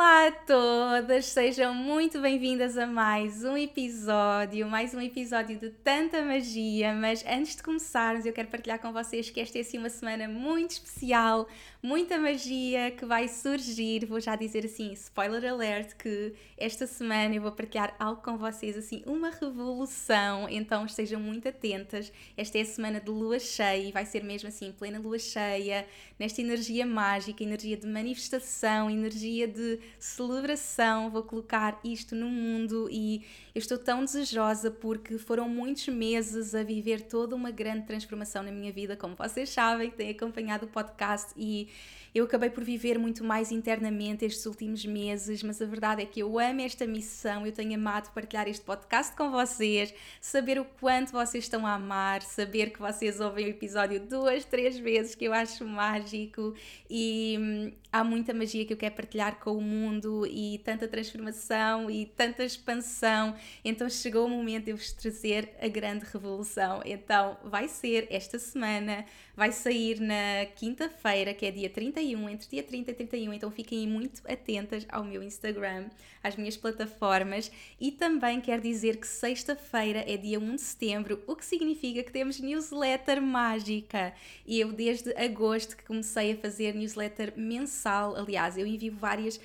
Olá a todas, sejam muito bem-vindas a mais um episódio, mais um episódio de tanta magia. Mas antes de começarmos, eu quero partilhar com vocês que esta é assim uma semana muito especial, muita magia que vai surgir. Vou já dizer assim, spoiler alert, que esta semana eu vou partilhar algo com vocês, assim, uma revolução. Então estejam muito atentas. Esta é a semana de lua cheia e vai ser mesmo assim, plena lua cheia, nesta energia mágica, energia de manifestação, energia de de celebração, vou colocar isto no mundo e estou tão desejosa porque foram muitos meses a viver toda uma grande transformação na minha vida, como vocês sabem, têm acompanhado o podcast e eu acabei por viver muito mais internamente estes últimos meses, mas a verdade é que eu amo esta missão, eu tenho amado partilhar este podcast com vocês, saber o quanto vocês estão a amar, saber que vocês ouvem o episódio duas, três vezes, que eu acho mágico e hum, há muita magia que eu quero partilhar com o mundo e tanta transformação e tanta expansão. Então chegou o momento de eu vos trazer a grande revolução. Então vai ser esta semana, vai sair na quinta-feira, que é dia 31, entre dia 30 e 31. Então fiquem muito atentas ao meu Instagram, às minhas plataformas. E também quero dizer que sexta-feira é dia 1 de setembro, o que significa que temos newsletter mágica. E eu desde agosto que comecei a fazer newsletter mensal, aliás, eu envio várias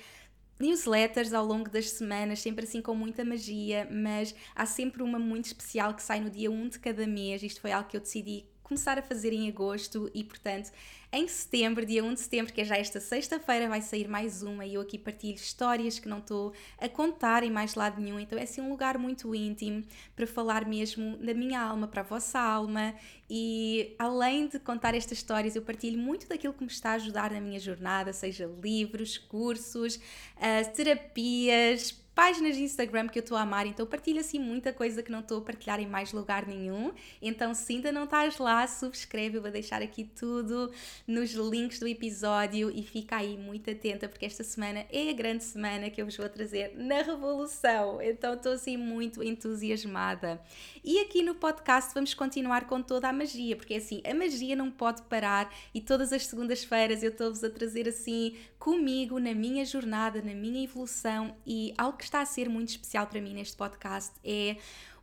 newsletters ao longo das semanas, sempre assim com muita magia, mas há sempre uma muito especial que sai no dia 1 de cada mês. Isto foi algo que eu decidi começar a fazer em agosto e, portanto, em setembro, dia 1 de setembro, que é já esta sexta-feira, vai sair mais uma e eu aqui partilho histórias que não estou a contar em mais lado nenhum. Então é assim um lugar muito íntimo para falar mesmo da minha alma para a vossa alma e além de contar estas histórias, eu partilho muito daquilo que me está a ajudar na minha jornada, seja livros, cursos, uh, terapias, páginas de Instagram que eu estou a amar, então partilho assim muita coisa que não estou a partilhar em mais lugar nenhum. Então, se ainda não estás lá, subscreve, eu vou deixar aqui tudo nos links do episódio e fica aí muito atenta, porque esta semana é a grande semana que eu vos vou trazer na Revolução. Então, estou assim muito entusiasmada. E aqui no podcast vamos continuar com toda a magia, porque assim, a magia não pode parar e todas as segundas-feiras eu estou-vos a trazer assim comigo na minha jornada, na minha evolução e algo que está a ser muito especial para mim neste podcast é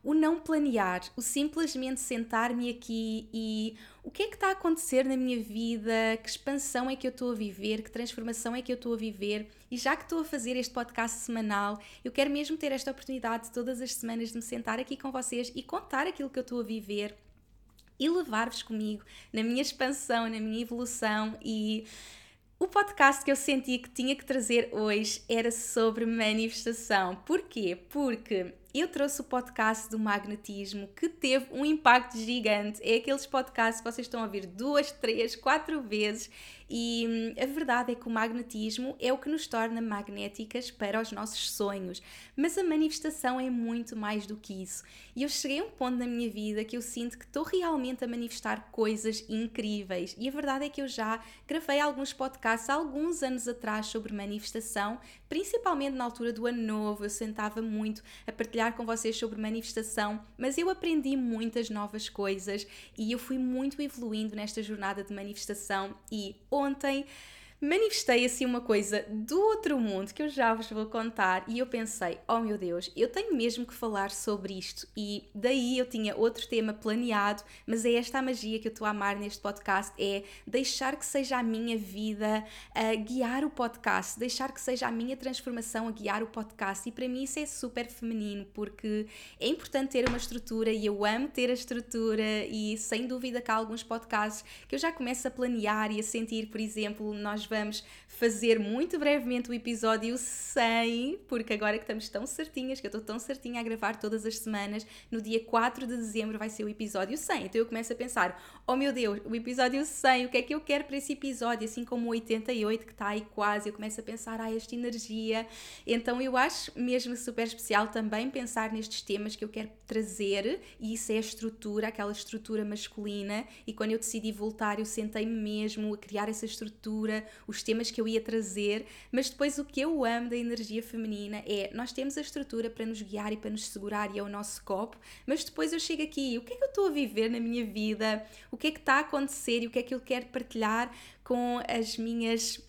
o não planear, o simplesmente sentar-me aqui e o que é que está a acontecer na minha vida, que expansão é que eu estou a viver, que transformação é que eu estou a viver. E já que estou a fazer este podcast semanal, eu quero mesmo ter esta oportunidade todas as semanas de me sentar aqui com vocês e contar aquilo que eu estou a viver e levar-vos comigo na minha expansão, na minha evolução e o podcast que eu senti que tinha que trazer hoje era sobre manifestação. Porquê? Porque eu trouxe o podcast do magnetismo que teve um impacto gigante. É aqueles podcasts que vocês estão a ouvir duas, três, quatro vezes e hum, a verdade é que o magnetismo é o que nos torna magnéticas para os nossos sonhos, mas a manifestação é muito mais do que isso. E eu cheguei a um ponto na minha vida que eu sinto que estou realmente a manifestar coisas incríveis. E a verdade é que eu já gravei alguns podcasts alguns anos atrás sobre manifestação, principalmente na altura do ano novo. Eu sentava muito a partilhar com vocês sobre manifestação, mas eu aprendi muitas novas coisas e eu fui muito evoluindo nesta jornada de manifestação e ontem manifestei assim uma coisa do outro mundo que eu já vos vou contar e eu pensei, oh meu Deus, eu tenho mesmo que falar sobre isto. E daí eu tinha outro tema planeado, mas é esta a magia que eu estou a amar neste podcast, é deixar que seja a minha vida a guiar o podcast, deixar que seja a minha transformação a guiar o podcast. E para mim isso é super feminino porque é importante ter uma estrutura e eu amo ter a estrutura e sem dúvida que há alguns podcasts que eu já começo a planear e a sentir, por exemplo, nós vamos fazer muito brevemente o episódio 100, porque agora que estamos tão certinhas, que eu estou tão certinha a gravar todas as semanas, no dia 4 de dezembro vai ser o episódio 100. Então eu começo a pensar: oh meu Deus, o episódio 100, o que é que eu quero para esse episódio? Assim como o 88 que está aí quase, eu começo a pensar: ah, esta energia. Então eu acho mesmo super especial também pensar nestes temas que eu quero trazer, e isso é a estrutura, aquela estrutura masculina. E quando eu decidi voltar, eu sentei-me mesmo a criar essa estrutura, os temas que eu ia trazer, mas depois o que eu amo da energia feminina é nós temos a estrutura para nos guiar e para nos segurar e é o nosso copo, mas depois eu chego aqui, o que é que eu estou a viver na minha vida? O que é que está a acontecer e o que é que eu quero partilhar com as minhas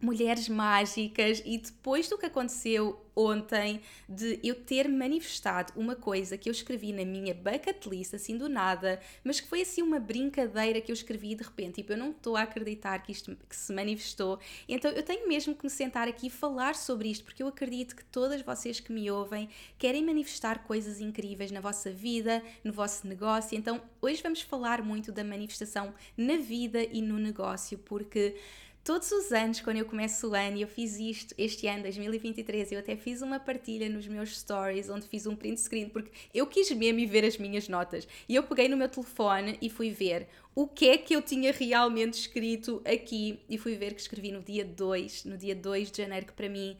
mulheres mágicas e depois do que aconteceu ontem de eu ter manifestado uma coisa que eu escrevi na minha bucket list assim do nada, mas que foi assim uma brincadeira que eu escrevi de repente, tipo, eu não estou a acreditar que isto que se manifestou. Então eu tenho mesmo que me sentar aqui e falar sobre isto, porque eu acredito que todas vocês que me ouvem querem manifestar coisas incríveis na vossa vida, no vosso negócio. Então, hoje vamos falar muito da manifestação na vida e no negócio, porque todos os anos, quando eu começo o ano, e eu fiz isto este ano, 2023, eu até fiz uma partilha nos meus stories, onde fiz um print screen, porque eu quis mesmo ver as minhas notas. E eu peguei no meu telefone e fui ver o que é que eu tinha realmente escrito aqui. E fui ver que escrevi no dia 2, no dia 2 de janeiro, que para mim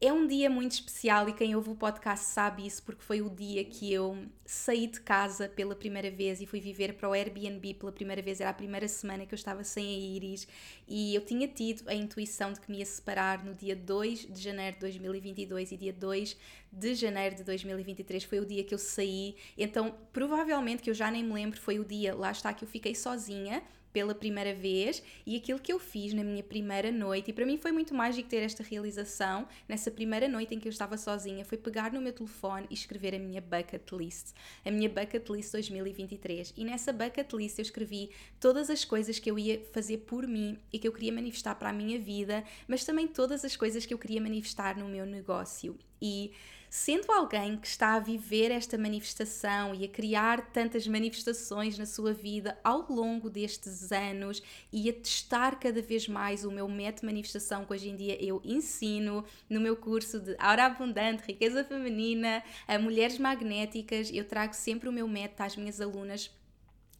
é um dia muito especial e quem ouve o podcast sabe isso porque foi o dia que eu saí de casa pela primeira vez e fui viver para o Airbnb pela primeira vez. Era a primeira semana que eu estava sem a Iris e eu tinha tido a intuição de que me ia separar no dia 2 de janeiro de 2022 e dia 2 de janeiro de 2023 foi o dia que eu saí. Então, provavelmente que eu já nem me lembro, foi o dia, lá está, que eu fiquei sozinha pela primeira vez e aquilo que eu fiz na minha primeira noite, e para mim foi muito mágico ter esta realização nessa primeira noite em que eu estava sozinha, foi pegar no meu telefone e escrever a minha bucket list, a minha bucket list 2023. E nessa bucket list eu escrevi todas as coisas que eu ia fazer por mim e que eu queria manifestar para a minha vida, mas também todas as coisas que eu queria manifestar no meu negócio. E Sendo alguém que está a viver esta manifestação e a criar tantas manifestações na sua vida ao longo destes anos e a testar cada vez mais o meu método de manifestação que hoje em dia eu ensino no meu curso de Aura Abundante, Riqueza Feminina, a Mulheres Magnéticas, eu trago sempre o meu método às minhas alunas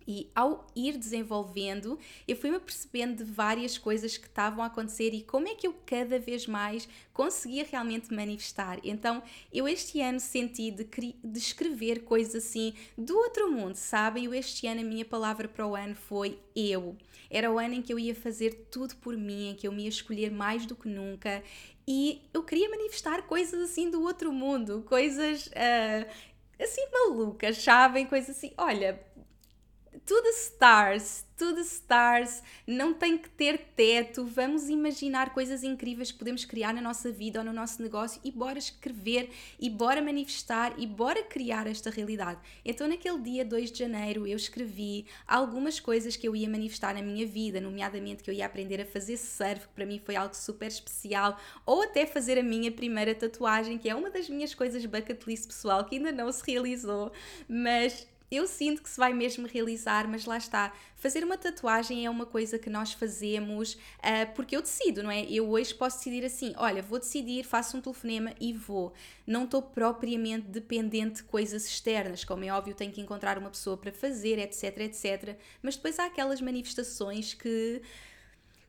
e ao ir desenvolvendo, eu fui-me percebendo de várias coisas que estavam a acontecer e como é que eu cada vez mais conseguia realmente manifestar. Então, eu este ano senti de, de escrever coisas assim do outro mundo, sabem? Eu este ano, a minha palavra para o ano foi eu. Era o ano em que eu ia fazer tudo por mim, em que eu me ia escolher mais do que nunca. E eu queria manifestar coisas assim do outro mundo, coisas uh, assim malucas, sabem? Coisas assim, olha, the stars, the stars, não tem que ter teto, vamos imaginar coisas incríveis que podemos criar na nossa vida ou no nosso negócio e bora escrever e bora manifestar e bora criar esta realidade. Então, naquele dia 2 de janeiro, eu escrevi algumas coisas que eu ia manifestar na minha vida, nomeadamente que eu ia aprender a fazer surf, que para mim foi algo super especial, ou até fazer a minha primeira tatuagem, que é uma das minhas coisas bucket list pessoal que ainda não se realizou, mas eu sinto que se vai mesmo realizar, mas lá está. Fazer uma tatuagem é uma coisa que nós fazemos uh, porque eu decido, não é? Eu hoje posso decidir assim: olha, vou decidir, faço um telefonema e vou. Não estou propriamente dependente de coisas externas, como é óbvio, tenho que encontrar uma pessoa para fazer, etc, etc. Mas depois há aquelas manifestações que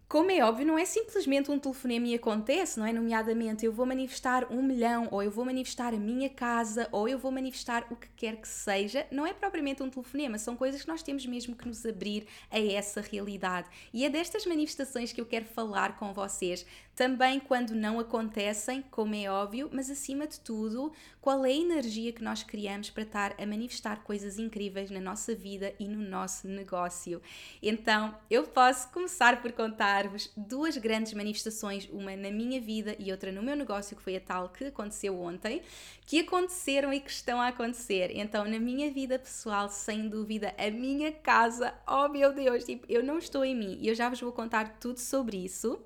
como é óbvio, não é simplesmente um telefonema e acontece, não é? Nomeadamente, eu vou manifestar um milhão, ou eu vou manifestar a minha casa, ou eu vou manifestar o que quer que seja. Não é propriamente um telefonema, são coisas que nós temos mesmo que nos abrir a essa realidade. E é destas manifestações que eu quero falar com vocês. Também quando não acontecem, como é óbvio, mas acima de tudo, qual é a energia que nós criamos para estar a manifestar coisas incríveis na nossa vida e no nosso negócio. Então, eu posso começar por contar contar-vos duas grandes manifestações, uma na minha vida e outra no meu negócio, que foi a tal que aconteceu ontem, que aconteceram e que estão a acontecer. Então, na minha vida pessoal, sem dúvida, a minha casa, oh meu Deus, tipo, eu não estou em mim e eu já vos vou contar tudo sobre isso.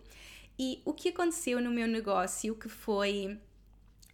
E o que aconteceu no meu negócio, que foi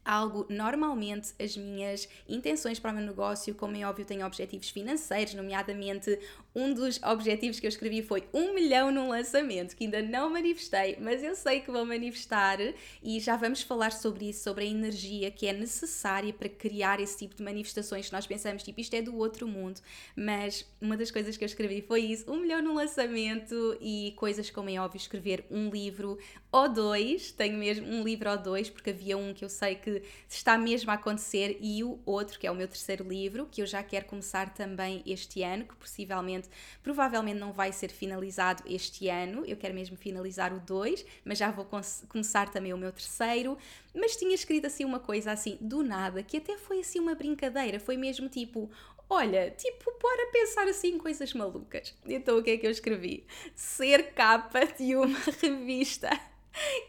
algo, normalmente as minhas intenções para o meu negócio, como é óbvio, tenho objetivos financeiros, nomeadamente um dos objetivos que eu escrevi foi um milhão num lançamento, que ainda não manifestei, mas eu sei que vou manifestar e já vamos falar sobre isso, sobre a energia que é necessária para criar esse tipo de manifestações que nós pensamos, tipo, isto é do outro mundo, mas uma das coisas que eu escrevi foi isso, um milhão num lançamento e coisas como é óbvio, escrever um livro ou dois, tenho mesmo um livro ou dois, porque havia um que eu sei que está mesmo a acontecer e o outro, que é o meu terceiro livro, que eu já quero começar também este ano, que possivelmente provavelmente não vai ser finalizado este ano. Eu quero mesmo finalizar o 2, mas já vou começar também o meu terceiro. Mas tinha escrito assim uma coisa assim, do nada, que até foi assim uma brincadeira, foi mesmo tipo, olha, tipo, bora pensar assim coisas malucas. Então o que é que eu escrevi? Ser capa de uma revista.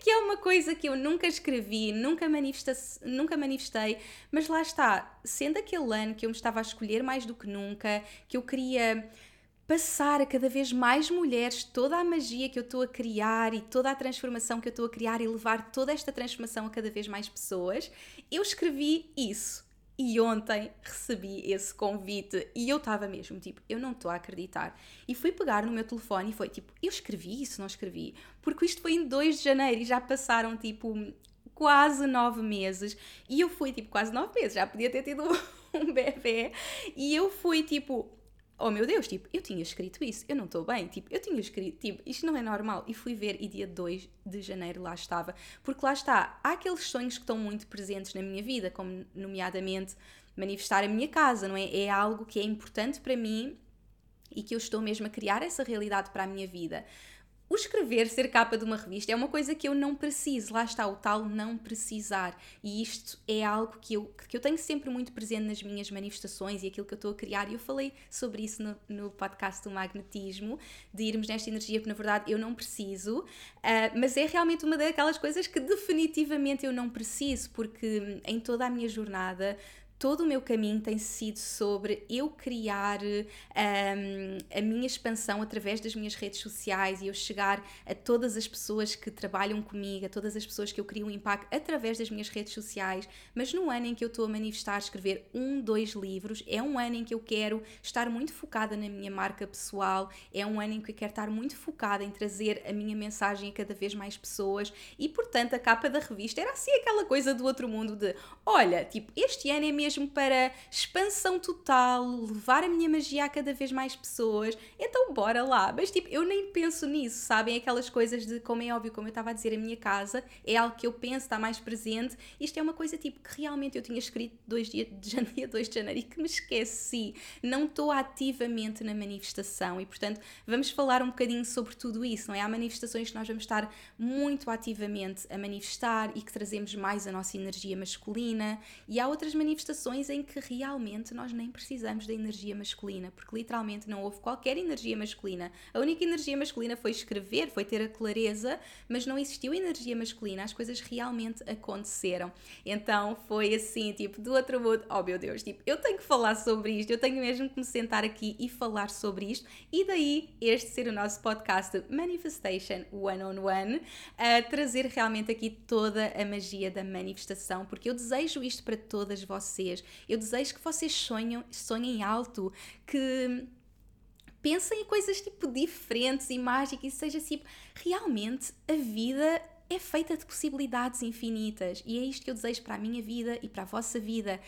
Que é uma coisa que eu nunca escrevi, nunca, manifesta nunca manifestei, mas lá está, sendo aquele ano que eu me estava a escolher mais do que nunca, que eu queria passar a cada vez mais mulheres toda a magia que eu estou a criar e toda a transformação que eu estou a criar e levar toda esta transformação a cada vez mais pessoas, eu escrevi isso. E ontem recebi esse convite e eu estava mesmo tipo, eu não estou a acreditar. E fui pegar no meu telefone e foi tipo, eu escrevi isso, não escrevi? Porque isto foi em 2 de janeiro e já passaram tipo quase nove meses. E eu fui tipo, quase nove meses, já podia ter tido um bebê. E eu fui tipo, oh meu Deus, tipo, eu tinha escrito isso, eu não estou bem, tipo, eu tinha escrito, tipo, isto não é normal. E fui ver e dia 2 de janeiro lá estava. Porque lá está, há aqueles sonhos que estão muito presentes na minha vida, como nomeadamente manifestar a minha casa, não é? É algo que é importante para mim e que eu estou mesmo a criar essa realidade para a minha vida. O escrever, ser capa de uma revista, é uma coisa que eu não preciso. Lá está o tal não precisar. E isto é algo que eu, que eu tenho sempre muito presente nas minhas manifestações e aquilo que eu estou a criar. E eu falei sobre isso no, no podcast do magnetismo, de irmos nesta energia, porque na verdade eu não preciso. Uh, mas é realmente uma daquelas coisas que definitivamente eu não preciso, porque em toda a minha jornada todo o meu caminho tem sido sobre eu criar um, a minha expansão através das minhas redes sociais e eu chegar a todas as pessoas que trabalham comigo, a todas as pessoas que eu crio um impacto através das minhas redes sociais. Mas no ano em que eu estou a manifestar, escrever um, dois livros, é um ano em que eu quero estar muito focada na minha marca pessoal, é um ano em que eu quero estar muito focada em trazer a minha mensagem a cada vez mais pessoas e, portanto, a capa da revista era assim aquela coisa do outro mundo de olha, tipo, este ano é mesmo mesmo para expansão total, levar a minha magia a cada vez mais pessoas. Então, bora lá. Mas, tipo, eu nem penso nisso, sabem? Aquelas coisas de, como é óbvio, como eu estava a dizer, a minha casa é algo que eu penso, está mais presente. Isto é uma coisa, tipo, que realmente eu tinha escrito dois dias de janeiro, 2 de janeiro e que me esqueci. Não estou ativamente na manifestação e, portanto, vamos falar um bocadinho sobre tudo isso, não é? Há manifestações que nós vamos estar muito ativamente a manifestar e que trazemos mais a nossa energia masculina, e há outras manifestações situações em que realmente nós nem precisamos da energia masculina, porque literalmente não houve qualquer energia masculina. A única energia masculina foi escrever, foi ter a clareza, mas não existiu energia masculina, as coisas realmente aconteceram. Então foi assim, tipo, do outro mundo, oh meu Deus, tipo, eu tenho que falar sobre isto, eu tenho mesmo que me sentar aqui e falar sobre isto, e daí este ser o nosso podcast Manifestation One on One, a trazer realmente aqui toda a magia da manifestação, porque eu desejo isto para todas vocês vocês. Eu desejo que vocês sonhem, sonhem alto, que pensem em coisas tipo diferentes e mágicas e seja tipo, realmente a vida é feita de possibilidades infinitas e é isto que eu desejo para a minha vida e para a vossa vida.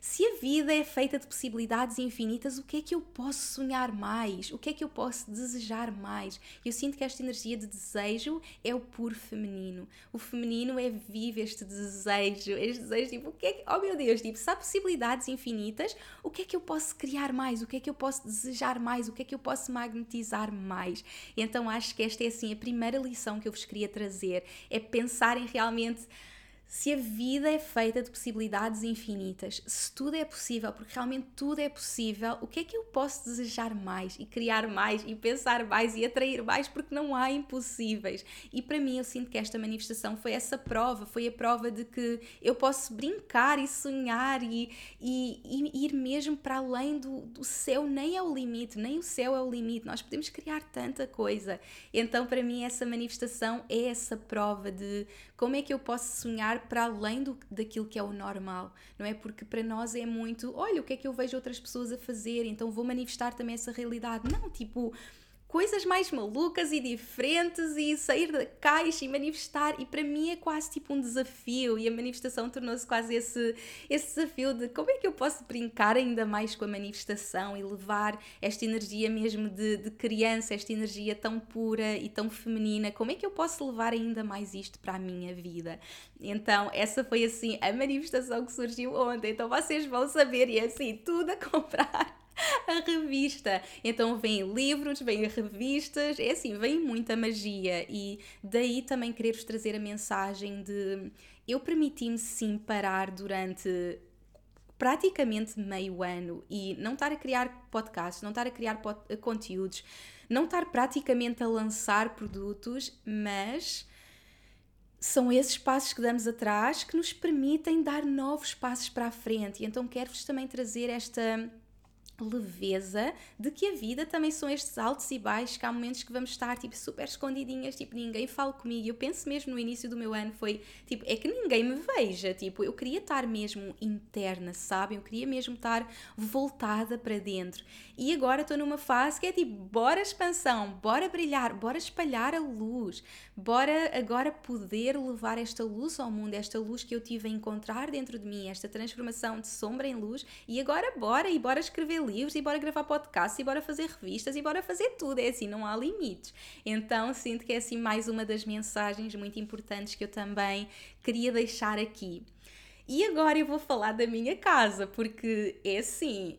Se a vida é feita de possibilidades infinitas, o que é que eu posso sonhar mais? O que é que eu posso desejar mais? Eu sinto que esta energia de desejo é o puro feminino. O feminino é vive este desejo, este desejo, tipo, o que é que, oh meu Deus, tipo, se há possibilidades infinitas, o que é que eu posso criar mais? O que é que eu posso desejar mais? O que é que eu posso magnetizar mais? Então acho que esta é assim a primeira lição que eu vos queria trazer, é pensarem realmente se a vida é feita de possibilidades infinitas, se tudo é possível, porque realmente tudo é possível, o que é que eu posso desejar mais e criar mais e pensar mais e atrair mais? Porque não há impossíveis. E para mim, eu sinto que esta manifestação foi essa prova, foi a prova de que eu posso brincar e sonhar e, e, e ir mesmo para além do, do céu, nem é o limite, nem o céu é o limite, nós podemos criar tanta coisa. Então, para mim, essa manifestação é essa prova de como é que eu posso sonhar para além do, daquilo que é o normal, não é? Porque para nós é muito, olha, o que é que eu vejo outras pessoas a fazer, então vou manifestar também essa realidade. Não, tipo, coisas mais malucas e diferentes e sair da caixa e manifestar. E para mim é quase tipo um desafio. E a manifestação tornou-se quase esse, esse desafio de como é que eu posso brincar ainda mais com a manifestação e levar esta energia mesmo de, de criança, esta energia tão pura e tão feminina. Como é que eu posso levar ainda mais isto para a minha vida? Então, essa foi assim a manifestação que surgiu ontem. Então, vocês vão saber e é assim, tudo a comprar a revista. Então vem livros, vem revistas, é assim, vem muita magia e daí também querer-vos trazer a mensagem de eu permiti-me sim parar durante praticamente meio ano e não estar a criar podcasts, não estar a criar pod conteúdos, não estar praticamente a lançar produtos, mas são esses passos que damos atrás que nos permitem dar novos passos para a frente. E então quero-vos também trazer esta leveza de que a vida também são estes altos e baixos, que há momentos que vamos estar tipo super escondidinhas, tipo ninguém fala comigo. Eu penso mesmo no início do meu ano foi tipo, é que ninguém me veja, tipo, eu queria estar mesmo interna, sabem? Eu queria mesmo estar voltada para dentro. E agora estou numa fase que é tipo, bora expansão, bora brilhar, bora espalhar a luz, bora agora poder levar esta luz ao mundo, esta luz que eu tive a encontrar dentro de mim, esta transformação de sombra em luz, e agora bora e bora escrever livros e bora gravar podcasts e bora fazer revistas e bora fazer tudo. É assim, não há limites. Então sinto que é assim mais uma das mensagens muito importantes que eu também queria deixar aqui. E agora eu vou falar da minha casa, porque é assim,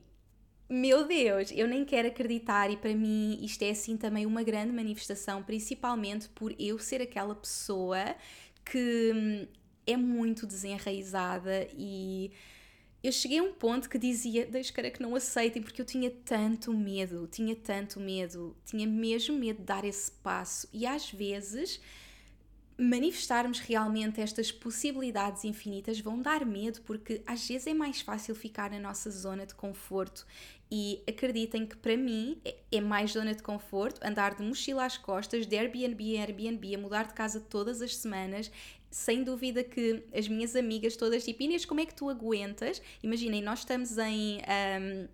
meu Deus, eu nem quero acreditar, e para mim isto é assim também uma grande manifestação, principalmente por eu ser aquela pessoa que hum, é muito desenraizada e eu cheguei a um ponto que dizia, Deus queira que não aceitem, porque eu tinha tanto medo, tinha tanto medo, tinha mesmo medo de dar esse passo. E às vezes manifestarmos realmente estas possibilidades infinitas vão dar medo, porque às vezes é mais fácil ficar na nossa zona de conforto. E acreditem que para mim é, é mais zona de conforto andar de mochila às costas, de Airbnb em Airbnb, a mudar de casa todas as semanas, sem dúvida que as minhas amigas todas, tipo, Inês, como é que tu aguentas? Imaginem, nós estamos em um,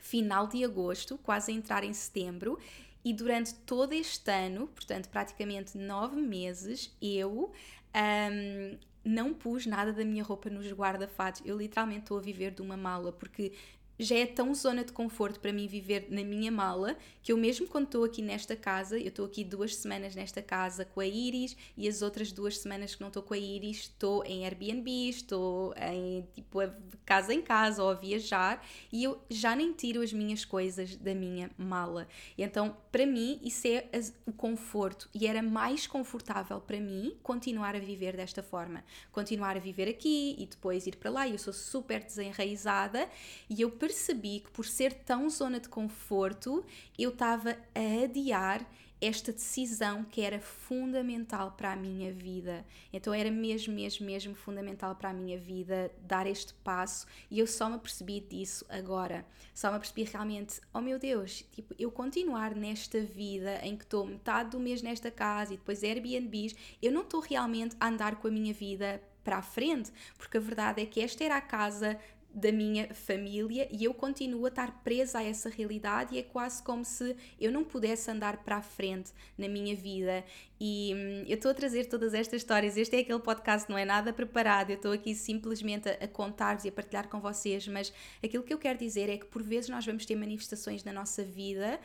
final de agosto, quase a entrar em setembro, e durante todo este ano, portanto, praticamente nove meses, eu um, não pus nada da minha roupa nos guarda-fatos. Eu literalmente estou a viver de uma mala, porque já é tão zona de conforto para mim viver na minha mala que eu mesmo quando estou aqui nesta casa, eu estou aqui duas semanas nesta casa com a Iris e as outras duas semanas que não estou com a Iris estou em Airbnb, estou em tipo casa em casa ou a viajar e eu já nem tiro as minhas coisas da minha mala. Então, para mim, isso é o conforto e era mais confortável para mim continuar a viver desta forma, continuar a viver aqui e depois ir para lá. Eu sou super desenraizada e eu percebi que por ser tão zona de conforto, eu estava a adiar esta decisão que era fundamental para a minha vida. Então era mesmo, mesmo, mesmo fundamental para a minha vida dar este passo e eu só me apercebi disso agora. Só me apercebi realmente, oh meu Deus, tipo, eu continuar nesta vida em que estou metade do mês nesta casa e depois Airbnbs, eu não estou realmente a andar com a minha vida para a frente, porque a verdade é que esta era a casa da minha família e eu continuo a estar presa a essa realidade e é quase como se eu não pudesse andar para a frente na minha vida. E hum, eu estou a trazer todas estas histórias. Este é aquele podcast não é nada preparado. Eu estou aqui simplesmente a, a contar-vos e a partilhar com vocês mas aquilo que eu quero dizer é que por vezes nós vamos ter manifestações na nossa vida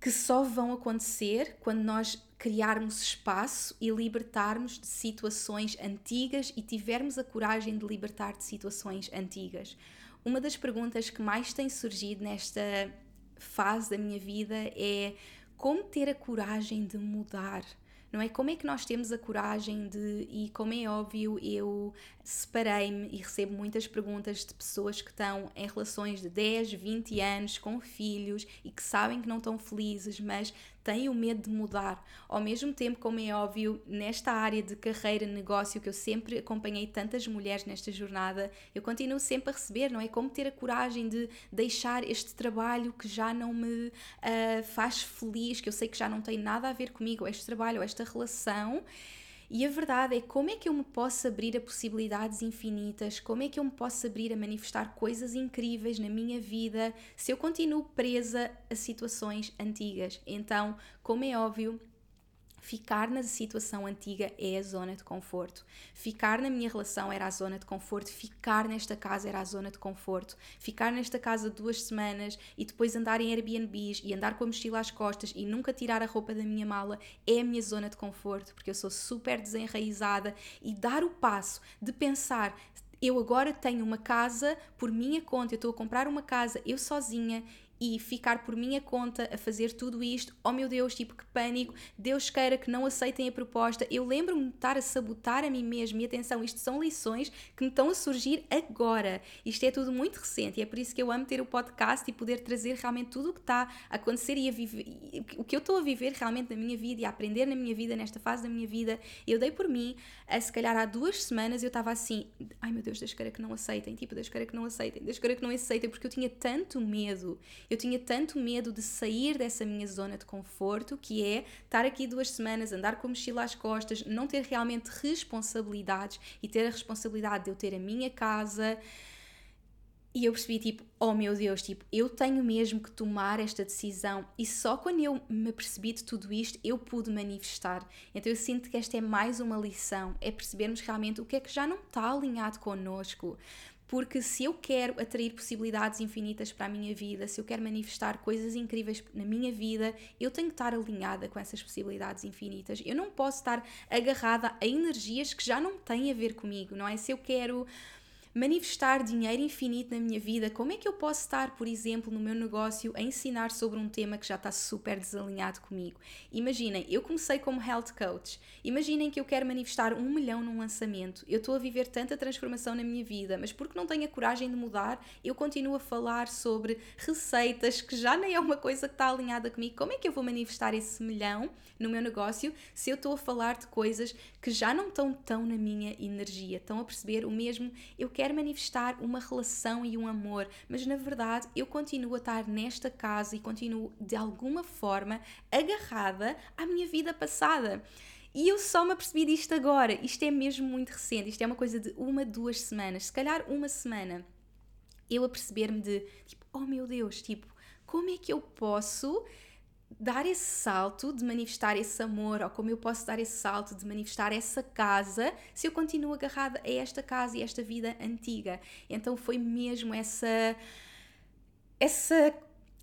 que só vão acontecer quando nós criarmos espaço e libertarmos de situações antigas e tivermos a coragem de libertar de situações antigas. Uma das perguntas que mais tem surgido nesta fase da minha vida é como ter a coragem de mudar não é? Como é que nós temos a coragem de, e como é óbvio, eu separei-me e recebo muitas perguntas de pessoas que estão em relações de 10, 20 anos com filhos e que sabem que não estão felizes, mas têm o medo de mudar. Ao mesmo tempo, como é óbvio, nesta área de carreira, negócio, que eu sempre acompanhei tantas mulheres nesta jornada, eu continuo sempre a receber, não é? Como ter a coragem de deixar este trabalho que já não me uh, faz feliz, que eu sei que já não tem nada a ver comigo, este trabalho, esta relação. E a verdade é como é que eu me posso abrir a possibilidades infinitas, como é que eu me posso abrir a manifestar coisas incríveis na minha vida se eu continuo presa a situações antigas. Então, como é óbvio, Ficar na situação antiga é a zona de conforto. Ficar na minha relação era a zona de conforto. Ficar nesta casa era a zona de conforto. Ficar nesta casa duas semanas e depois andar em Airbnbs e andar com a mochila às costas e nunca tirar a roupa da minha mala é a minha zona de conforto, porque eu sou super desenraizada e dar o passo de pensar eu agora tenho uma casa por minha conta, eu estou a comprar uma casa eu sozinha e ficar por minha conta a fazer tudo isto, oh meu Deus, tipo que pânico, Deus queira que não aceitem a proposta. Eu lembro-me de estar a sabotar a mim mesmo e atenção, isto são lições que me estão a surgir agora. Isto é tudo muito recente e é por isso que eu amo ter o podcast e poder trazer realmente tudo o que está a acontecer e a viver, o que eu estou a viver realmente na minha vida e a aprender na minha vida, nesta fase da minha vida. Eu dei por mim, a, se calhar há duas semanas eu estava assim, ai meu Deus, Deus queira que não aceitem, tipo, Deus queira que não aceitem, Deus queira que não aceitem, porque eu tinha tanto medo eu tinha tanto medo de sair dessa minha zona de conforto, que é estar aqui duas semanas, andar com a mochila às costas, não ter realmente responsabilidades e ter a responsabilidade de eu ter a minha casa. E eu percebi, tipo, oh meu Deus, tipo, eu tenho mesmo que tomar esta decisão. E só quando eu me percebi de tudo isto, eu pude manifestar. Então eu sinto que esta é mais uma lição, é percebermos realmente o que é que já não está alinhado connosco porque se eu quero atrair possibilidades infinitas para a minha vida, se eu quero manifestar coisas incríveis na minha vida, eu tenho que estar alinhada com essas possibilidades infinitas. Eu não posso estar agarrada a energias que já não têm a ver comigo, não é? Se eu quero manifestar dinheiro infinito na minha vida, como é que eu posso estar, por exemplo, no meu negócio a ensinar sobre um tema que já está super desalinhado comigo? Imaginem, eu comecei como health coach. Imaginem que eu quero manifestar um milhão num lançamento. Eu estou a viver tanta transformação na minha vida, mas porque não tenho a coragem de mudar, eu continuo a falar sobre receitas que já nem é uma coisa que está alinhada comigo. Como é que eu vou manifestar esse milhão no meu negócio se eu estou a falar de coisas que já não estão tão na minha energia? Estão a perceber o mesmo? Eu quero quer manifestar uma relação e um amor, mas na verdade eu continuo a estar nesta casa e continuo de alguma forma agarrada à minha vida passada. E eu só me apercebi disto agora. Isto é mesmo muito recente. Isto é uma coisa de uma, duas semanas. Se calhar uma semana. Eu a perceber-me de tipo, oh meu Deus, tipo, como é que eu posso dar esse salto de manifestar esse amor, ou como eu posso dar esse salto de manifestar essa casa se eu continuo agarrada a esta casa e esta vida antiga. Então foi mesmo essa essa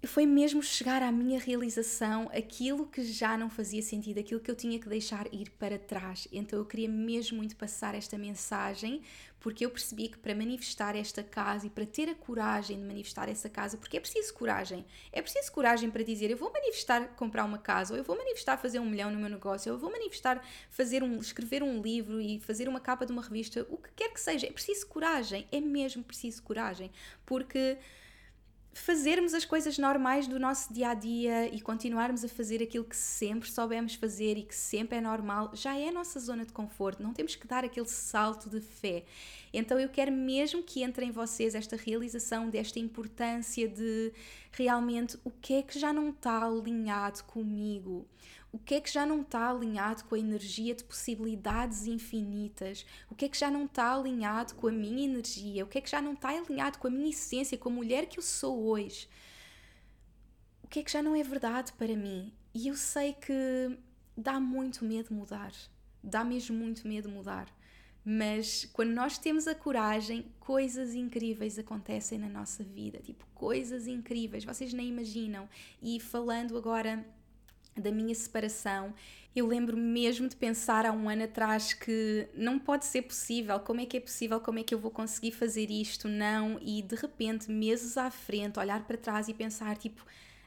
foi mesmo chegar à minha realização aquilo que já não fazia sentido, aquilo que eu tinha que deixar ir para trás. Então eu queria mesmo muito passar esta mensagem, porque eu percebi que para manifestar esta casa e para ter a coragem de manifestar essa casa, porque é preciso coragem, é preciso coragem para dizer eu vou manifestar comprar uma casa, ou eu vou manifestar fazer um milhão no meu negócio, ou eu vou manifestar fazer um, escrever um livro e fazer uma capa de uma revista, o que quer que seja, é preciso coragem, é mesmo preciso coragem, porque fazermos as coisas normais do nosso dia a dia e continuarmos a fazer aquilo que sempre soubemos fazer e que sempre é normal, já é a nossa zona de conforto, não temos que dar aquele salto de fé. Então eu quero mesmo que entre em vocês esta realização desta importância de realmente o que é que já não está alinhado comigo o que é que já não está alinhado com a energia de possibilidades infinitas? O que é que já não está alinhado com a minha energia? O que é que já não está alinhado com a minha essência, com a mulher que eu sou hoje? O que é que já não é verdade para mim? E eu sei que dá muito medo mudar. Dá mesmo muito medo mudar. Mas quando nós temos a coragem, coisas incríveis acontecem na nossa vida. Tipo, coisas incríveis, vocês nem imaginam. E falando agora da minha separação, eu lembro mesmo de pensar há um ano atrás que não pode ser possível, como é que é possível, como é que eu vou conseguir fazer isto, não, e de repente, meses à frente, olhar para trás e pensar, tipo,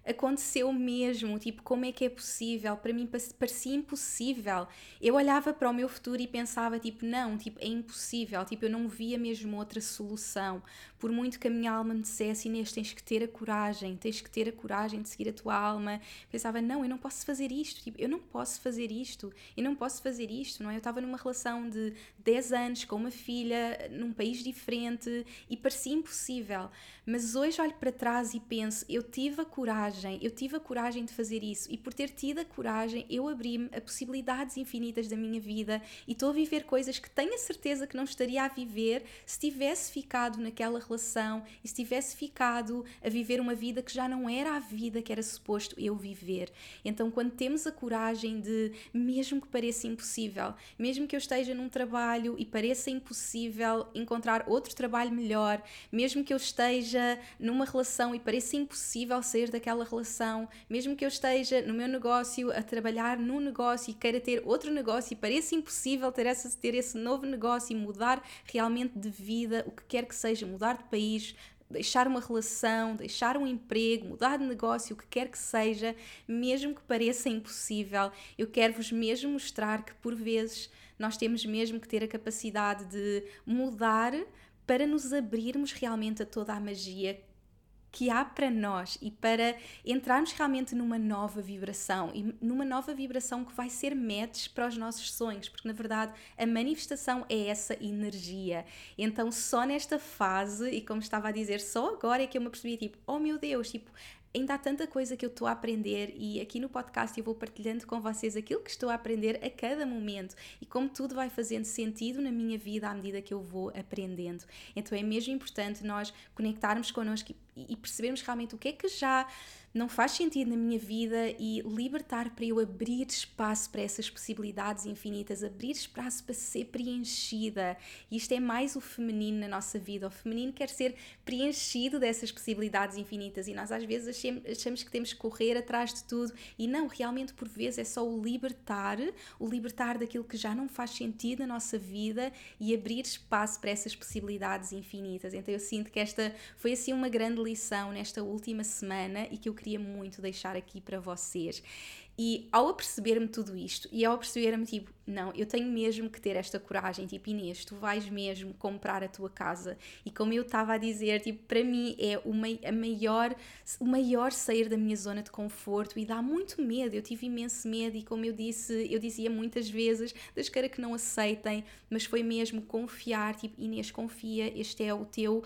aconteceu mesmo, tipo, como é que é possível? Para mim parecia impossível. Eu olhava para o meu futuro e pensava, tipo, não, tipo, é impossível, tipo, eu não via mesmo outra solução. Por muito que a minha alma me dissesse, Inês, tens que ter a coragem, tens que ter a coragem de seguir a tua alma. Pensava, não, eu não posso fazer isto, tipo, eu não posso fazer isto, eu não posso fazer isto, não é? Eu estava numa relação de 10 anos com uma filha, num país diferente e parecia impossível. Mas hoje olho para trás e penso, eu tive a coragem, eu tive a coragem de fazer isso e por ter tido a coragem, eu abri-me a possibilidades infinitas da minha vida e estou a viver coisas que tenho a certeza que não estaria a viver se tivesse ficado naquela relação e se tivesse ficado a viver uma vida que já não era a vida que era suposto eu viver. Então, quando temos a coragem de, mesmo que pareça impossível, mesmo que eu esteja num trabalho e pareça impossível encontrar outro trabalho melhor, mesmo que eu esteja numa relação e pareça impossível sair daquela relação, mesmo que eu esteja no meu negócio a trabalhar num negócio e queira ter outro negócio e pareça impossível ter, essa, ter esse novo negócio e mudar realmente de vida, o que quer que seja, mudar de país, deixar uma relação, deixar um emprego, mudar de negócio, o que quer que seja, mesmo que pareça impossível, eu quero-vos mesmo mostrar que por vezes nós temos mesmo que ter a capacidade de mudar para nos abrirmos realmente a toda a magia que há para nós e para entrarmos realmente numa nova vibração e numa nova vibração que vai ser match para os nossos sonhos, porque na verdade a manifestação é essa energia. Então, só nesta fase, e como estava a dizer, só agora é que eu me percebi, tipo, oh meu Deus, tipo, ainda há tanta coisa que eu estou a aprender e aqui no podcast eu vou partilhando com vocês aquilo que estou a aprender a cada momento e como tudo vai fazendo sentido na minha vida à medida que eu vou aprendendo. Então é mesmo importante nós conectarmos connosco e percebermos realmente o que é que já não faz sentido na minha vida e libertar para eu abrir espaço para essas possibilidades infinitas, abrir espaço para ser preenchida. E isto é mais o feminino na nossa vida. O feminino quer ser preenchido dessas possibilidades infinitas e nós às vezes achamos que temos que correr atrás de tudo e não, realmente por vezes é só o libertar, o libertar daquilo que já não faz sentido na nossa vida e abrir espaço para essas possibilidades infinitas. Então eu sinto que esta foi assim uma grande lição nesta última semana e que eu queria muito deixar aqui para vocês. E ao aperceber-me tudo isto, e ao perceber-me, tipo, não, eu tenho mesmo que ter esta coragem, tipo, Inês, tu vais mesmo comprar a tua casa. E como eu estava a dizer, tipo, para mim é o, a maior, o maior sair da minha zona de conforto e dá muito medo. Eu tive imenso medo e como eu disse, eu dizia muitas vezes, das caras que não aceitem, mas foi mesmo confiar, tipo, Inês, confia, este é o teu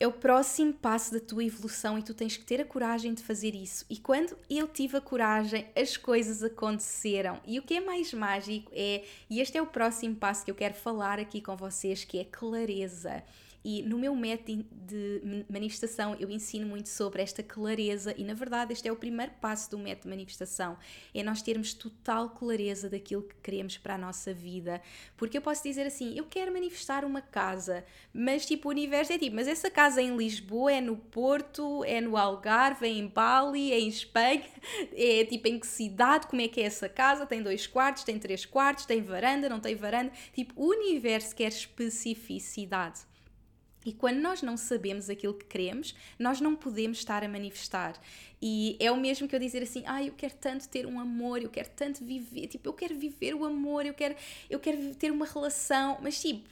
é o próximo passo da tua evolução e tu tens que ter a coragem de fazer isso. E quando eu tive a coragem, as coisas aconteceram. E o que é mais mágico é, e este é o próximo passo que eu quero falar aqui com vocês, que é clareza. E no meu método de manifestação eu ensino muito sobre esta clareza e na verdade este é o primeiro passo do método de manifestação, é nós termos total clareza daquilo que queremos para a nossa vida. Porque eu posso dizer assim, eu quero manifestar uma casa, mas tipo o universo é tipo, mas essa casa é em Lisboa, é no Porto, é no Algarve, é em Bali, é em Espanha, é tipo em que cidade, como é que é essa casa? Tem dois quartos, tem três quartos, tem varanda, não tem varanda? Tipo, o universo quer especificidade. E quando nós não sabemos aquilo que queremos, nós não podemos estar a manifestar. E é o mesmo que eu dizer assim: ah, eu quero tanto ter um amor, eu quero tanto viver, tipo, eu quero viver o amor, eu quero, eu quero ter uma relação, mas tipo,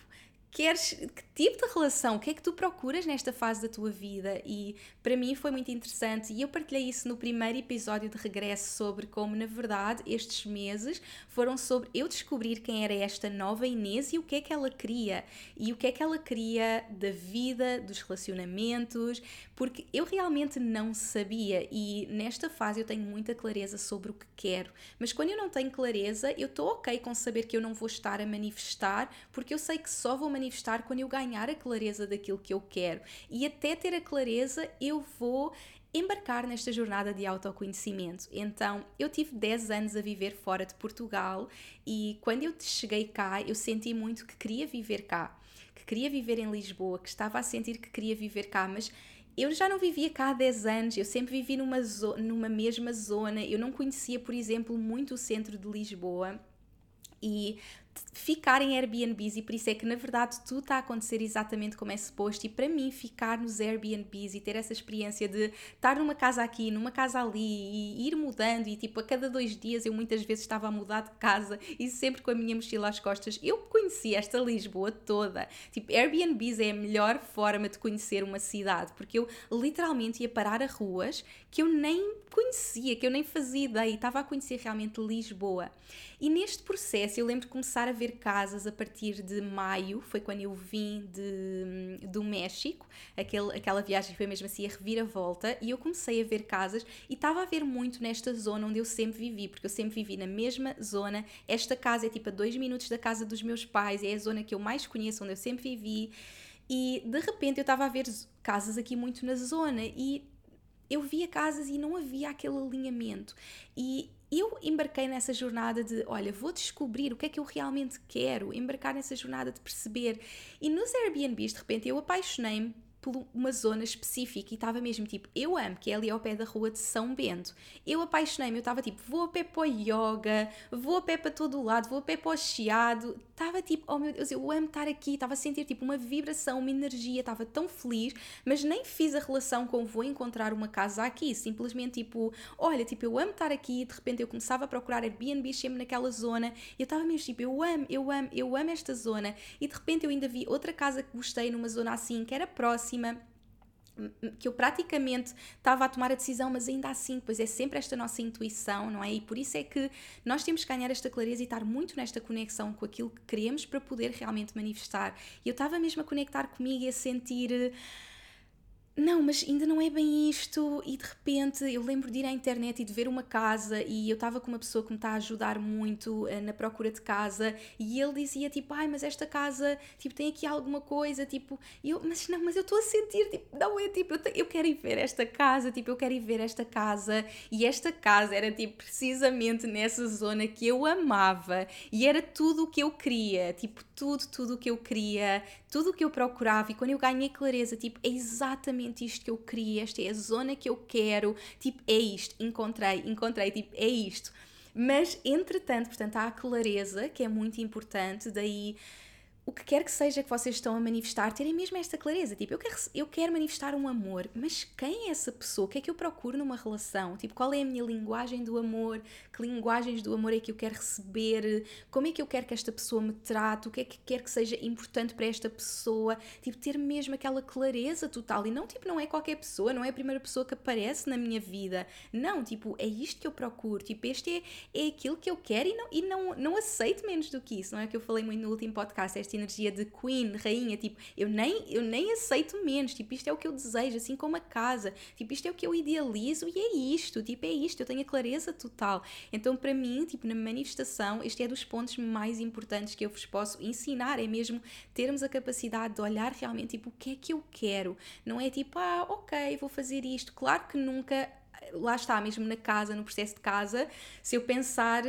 queres, que tipo de relação, o que é que tu procuras nesta fase da tua vida? E para mim foi muito interessante e eu partilhei isso no primeiro episódio de regresso sobre como, na verdade, estes meses foram sobre eu descobrir quem era esta nova Inês e o que é que ela queria. E o que é que ela queria da vida, dos relacionamentos, porque eu realmente não sabia e nesta fase eu tenho muita clareza sobre o que quero. Mas quando eu não tenho clareza, eu estou ok com saber que eu não vou estar a manifestar, porque eu sei que só vou manifestar quando eu ganhar a clareza daquilo que eu quero. E até ter a clareza, eu vou embarcar nesta jornada de autoconhecimento. Então, eu tive 10 anos a viver fora de Portugal e quando eu cheguei cá, eu senti muito que queria viver cá, que queria viver em Lisboa, que estava a sentir que queria viver cá, mas eu já não vivia cá há 10 anos, eu sempre vivi numa, numa mesma zona, eu não conhecia, por exemplo, muito o centro de Lisboa. E ficar em Airbnbs e por isso é que na verdade tudo está a acontecer exatamente como é suposto. E para mim ficar nos Airbnbs e ter essa experiência de estar numa casa aqui, numa casa ali e ir mudando e tipo a cada dois dias eu muitas vezes estava a mudar de casa e sempre com a minha mochila às costas. Eu conheci esta Lisboa toda. Tipo Airbnbs é a melhor forma de conhecer uma cidade porque eu literalmente ia parar a ruas que eu nem conhecia, que eu nem fazia ideia, estava a conhecer realmente Lisboa. E neste processo eu lembro de começar a ver casas a partir de maio, foi quando eu vim de, do México, aquele, aquela viagem foi mesmo assim a reviravolta, e eu comecei a ver casas e estava a ver muito nesta zona onde eu sempre vivi, porque eu sempre vivi na mesma zona. Esta casa é tipo a dois minutos da casa dos meus pais, é a zona que eu mais conheço, onde eu sempre vivi. E de repente eu estava a ver casas aqui muito na zona e eu via casas e não havia aquele alinhamento. E eu embarquei nessa jornada de, olha, vou descobrir o que é que eu realmente quero, embarcar nessa jornada de perceber. E nos Airbnbs, de repente, eu apaixonei-me por uma zona específica e estava mesmo tipo, eu amo, que é ali ao pé da rua de São Bento. Eu apaixonei-me, eu estava tipo, vou a pé para o yoga, vou a pé para todo o lado, vou a pé para o chiado. Estava tipo, oh meu Deus, eu amo estar aqui, estava a sentir tipo uma vibração, uma energia, estava tão feliz, mas nem fiz a relação com vou encontrar uma casa aqui, simplesmente tipo, olha, tipo, eu amo estar aqui, de repente eu começava a procurar Airbnb sempre naquela zona. E eu estava mesmo tipo, eu amo, eu amo, eu amo esta zona. E de repente eu ainda vi outra casa que gostei numa zona assim, que era próxima próxima que eu praticamente estava a tomar a decisão, mas ainda assim, pois é sempre esta nossa intuição, não é? E por isso é que nós temos que ganhar esta clareza e estar muito nesta conexão com aquilo que queremos para poder realmente manifestar. E eu estava mesmo a conectar comigo e a sentir não, mas ainda não é bem isto. E de repente eu lembro de ir à internet e de ver uma casa e eu estava com uma pessoa que me está a ajudar muito uh, na procura de casa. E ele dizia tipo, ai, mas esta casa, tipo, tem aqui alguma coisa, tipo, eu, mas não, mas eu estou a sentir, tipo, não é tipo, eu, eu quero ir ver esta casa, tipo, eu quero ir ver esta casa e esta casa era tipo precisamente nessa zona que eu amava. E era tudo o que eu queria, tipo, tudo, tudo o que eu queria, tudo o que eu procurava e quando eu ganhei clareza, tipo, é exatamente isto que eu queria, esta é a zona que eu quero, tipo, é isto, encontrei, encontrei, tipo, é isto. Mas, entretanto, portanto, há a clareza, que é muito importante, daí o que quer que seja que vocês estão a manifestar, terem mesmo esta clareza. Tipo, eu quero, eu quero manifestar um amor, mas quem é essa pessoa? O que é que eu procuro numa relação? Tipo, qual é a minha linguagem do amor? Que linguagens do amor é que eu quero receber? Como é que eu quero que esta pessoa me trate? O que é que quer que seja importante para esta pessoa? Tipo, ter mesmo aquela clareza total. E não, tipo, não é qualquer pessoa, não é a primeira pessoa que aparece na minha vida. Não, tipo, é isto que eu procuro. Tipo, este é, é aquilo que eu quero e não, e não, não aceito menos do que isso. Não é o que eu falei muito no último podcast, energia de queen, rainha, tipo, eu nem, eu nem aceito menos, tipo, isto é o que eu desejo, assim como a casa, tipo, isto é o que eu idealizo e é isto, tipo, é isto, eu tenho a clareza total. Então, para mim, tipo, na manifestação, este é dos pontos mais importantes que eu vos posso ensinar, é mesmo termos a capacidade de olhar realmente, tipo, o que é que eu quero, não é tipo, ah, ok, vou fazer isto, claro que nunca lá está, mesmo na casa, no processo de casa, se eu pensar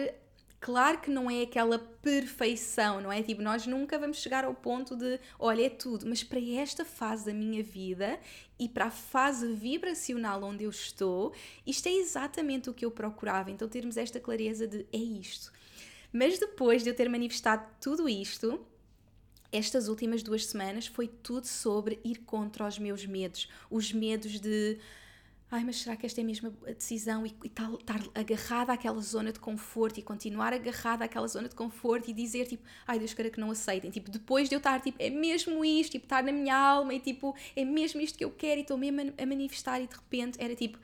Claro que não é aquela perfeição, não é? Tipo, nós nunca vamos chegar ao ponto de, olha, é tudo, mas para esta fase da minha vida e para a fase vibracional onde eu estou, isto é exatamente o que eu procurava. Então, termos esta clareza de é isto. Mas depois de eu ter manifestado tudo isto, estas últimas duas semanas foi tudo sobre ir contra os meus medos, os medos de ai, mas será que esta é a decisão e, e tal, estar agarrada àquela zona de conforto e continuar agarrada àquela zona de conforto e dizer tipo, ai Deus queira que não aceitem, tipo, depois de eu estar tipo, é mesmo isto, tipo, estar na minha alma e tipo, é mesmo isto que eu quero e estou mesmo a, manifestar e de repente era tipo,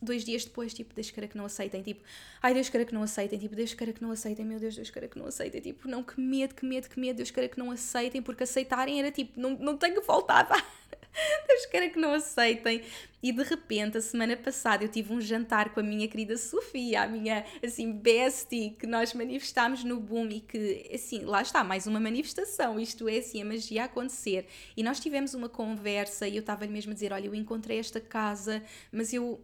dois dias depois, tipo, Deus queira que não aceitem, tipo, ai Deus queira que não aceitem, tipo, Deus queira que não aceitem, meu Deus, Deus queira que não aceitem, tipo, não, que medo, que medo, que medo, Deus queira que não aceitem, porque aceitarem era tipo, não, não tenho volta a dar. Deus queira que não aceitem. E de repente, a semana passada, eu tive um jantar com a minha querida Sofia, a minha, assim, bestie, que nós manifestámos no Boom e que, assim, lá está, mais uma manifestação. Isto é, assim, a magia a acontecer. E nós tivemos uma conversa e eu estava-lhe mesmo a dizer: Olha, eu encontrei esta casa, mas eu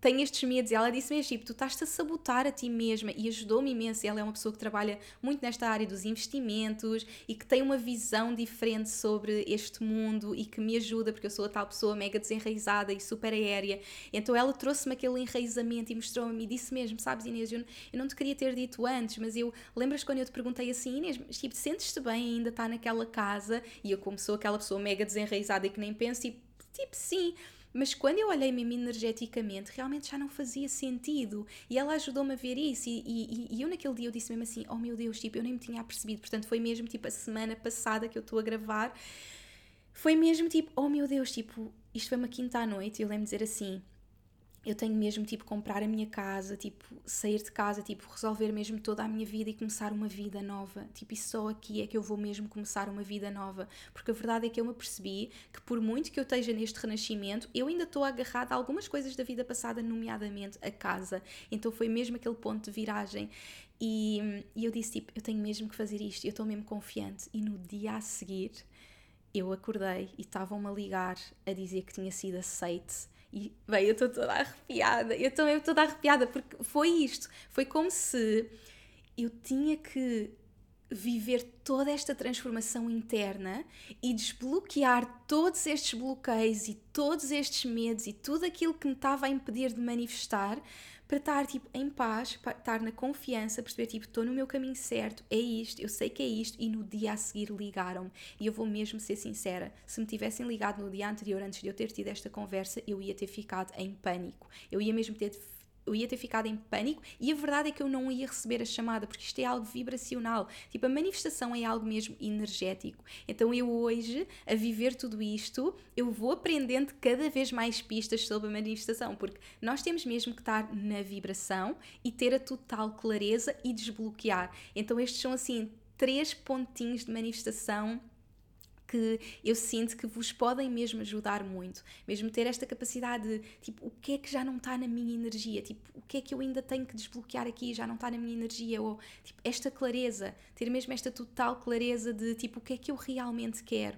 tenho estes medos. E ela disse mesmo, tipo, tu estás-te a sabotar a ti mesma e ajudou-me imenso. E ela é uma pessoa que trabalha muito nesta área dos investimentos e que tem uma visão diferente sobre este mundo e que me ajuda, porque eu sou a tal pessoa mega desenraizada e super aérea. Então ela trouxe-me aquele enraizamento e mostrou-me e disse mesmo, sabes Inês, eu, eu não te queria ter dito antes, mas eu, lembras quando eu te perguntei assim, Inês, tipo, sentes-te bem ainda estar naquela casa? E eu como sou aquela pessoa mega desenraizada e que nem penso, tipo, tipo sim, mas quando eu olhei mesmo energeticamente, realmente já não fazia sentido. E ela ajudou-me a ver isso. E, e, e, eu naquele dia eu disse mesmo assim: Oh meu Deus, tipo, eu nem me tinha apercebido. Portanto, foi mesmo tipo a semana passada que eu estou a gravar. Foi mesmo tipo: Oh meu Deus, tipo, isto foi uma quinta à noite. E eu lembro de dizer assim: eu tenho mesmo tipo comprar a minha casa, tipo sair de casa, tipo resolver mesmo toda a minha vida e começar uma vida nova. Tipo, e só aqui é que eu vou mesmo começar uma vida nova, porque a verdade é que eu me percebi que por muito que eu esteja neste renascimento, eu ainda estou agarrada a algumas coisas da vida passada, nomeadamente a casa. Então foi mesmo aquele ponto de viragem. E, e eu disse tipo, eu tenho mesmo que fazer isto, eu estou mesmo confiante. E no dia a seguir, eu acordei e estavam-me a ligar a dizer que tinha sido aceite e, bem, eu estou toda arrepiada. Eu estou mesmo toda arrepiada porque foi isto. Foi como se eu tinha que viver toda esta transformação interna e desbloquear todos estes bloqueios e todos estes medos e tudo aquilo que me estava a impedir de manifestar para estar tipo em paz, para estar na confiança, perceber tipo estou no meu caminho certo, é isto, eu sei que é isto e no dia a seguir ligaram-me e eu vou mesmo ser sincera, se me tivessem ligado no dia anterior antes de eu ter tido esta conversa, eu ia ter ficado em pânico. Eu ia mesmo ter eu ia ter ficado em pânico e a verdade é que eu não ia receber a chamada, porque isto é algo vibracional. Tipo, a manifestação é algo mesmo energético. Então eu hoje, a viver tudo isto, eu vou aprendendo cada vez mais pistas sobre a manifestação, porque nós temos mesmo que estar na vibração e ter a total clareza e desbloquear. Então estes são assim três pontinhos de manifestação que eu sinto que vos podem mesmo ajudar muito. Mesmo ter esta capacidade de, tipo, o que é que já não está na minha energia? Tipo, o que é que eu ainda tenho que desbloquear aqui já não está na minha energia? Ou, tipo, esta clareza, ter mesmo esta total clareza de, tipo, o que é que eu realmente quero?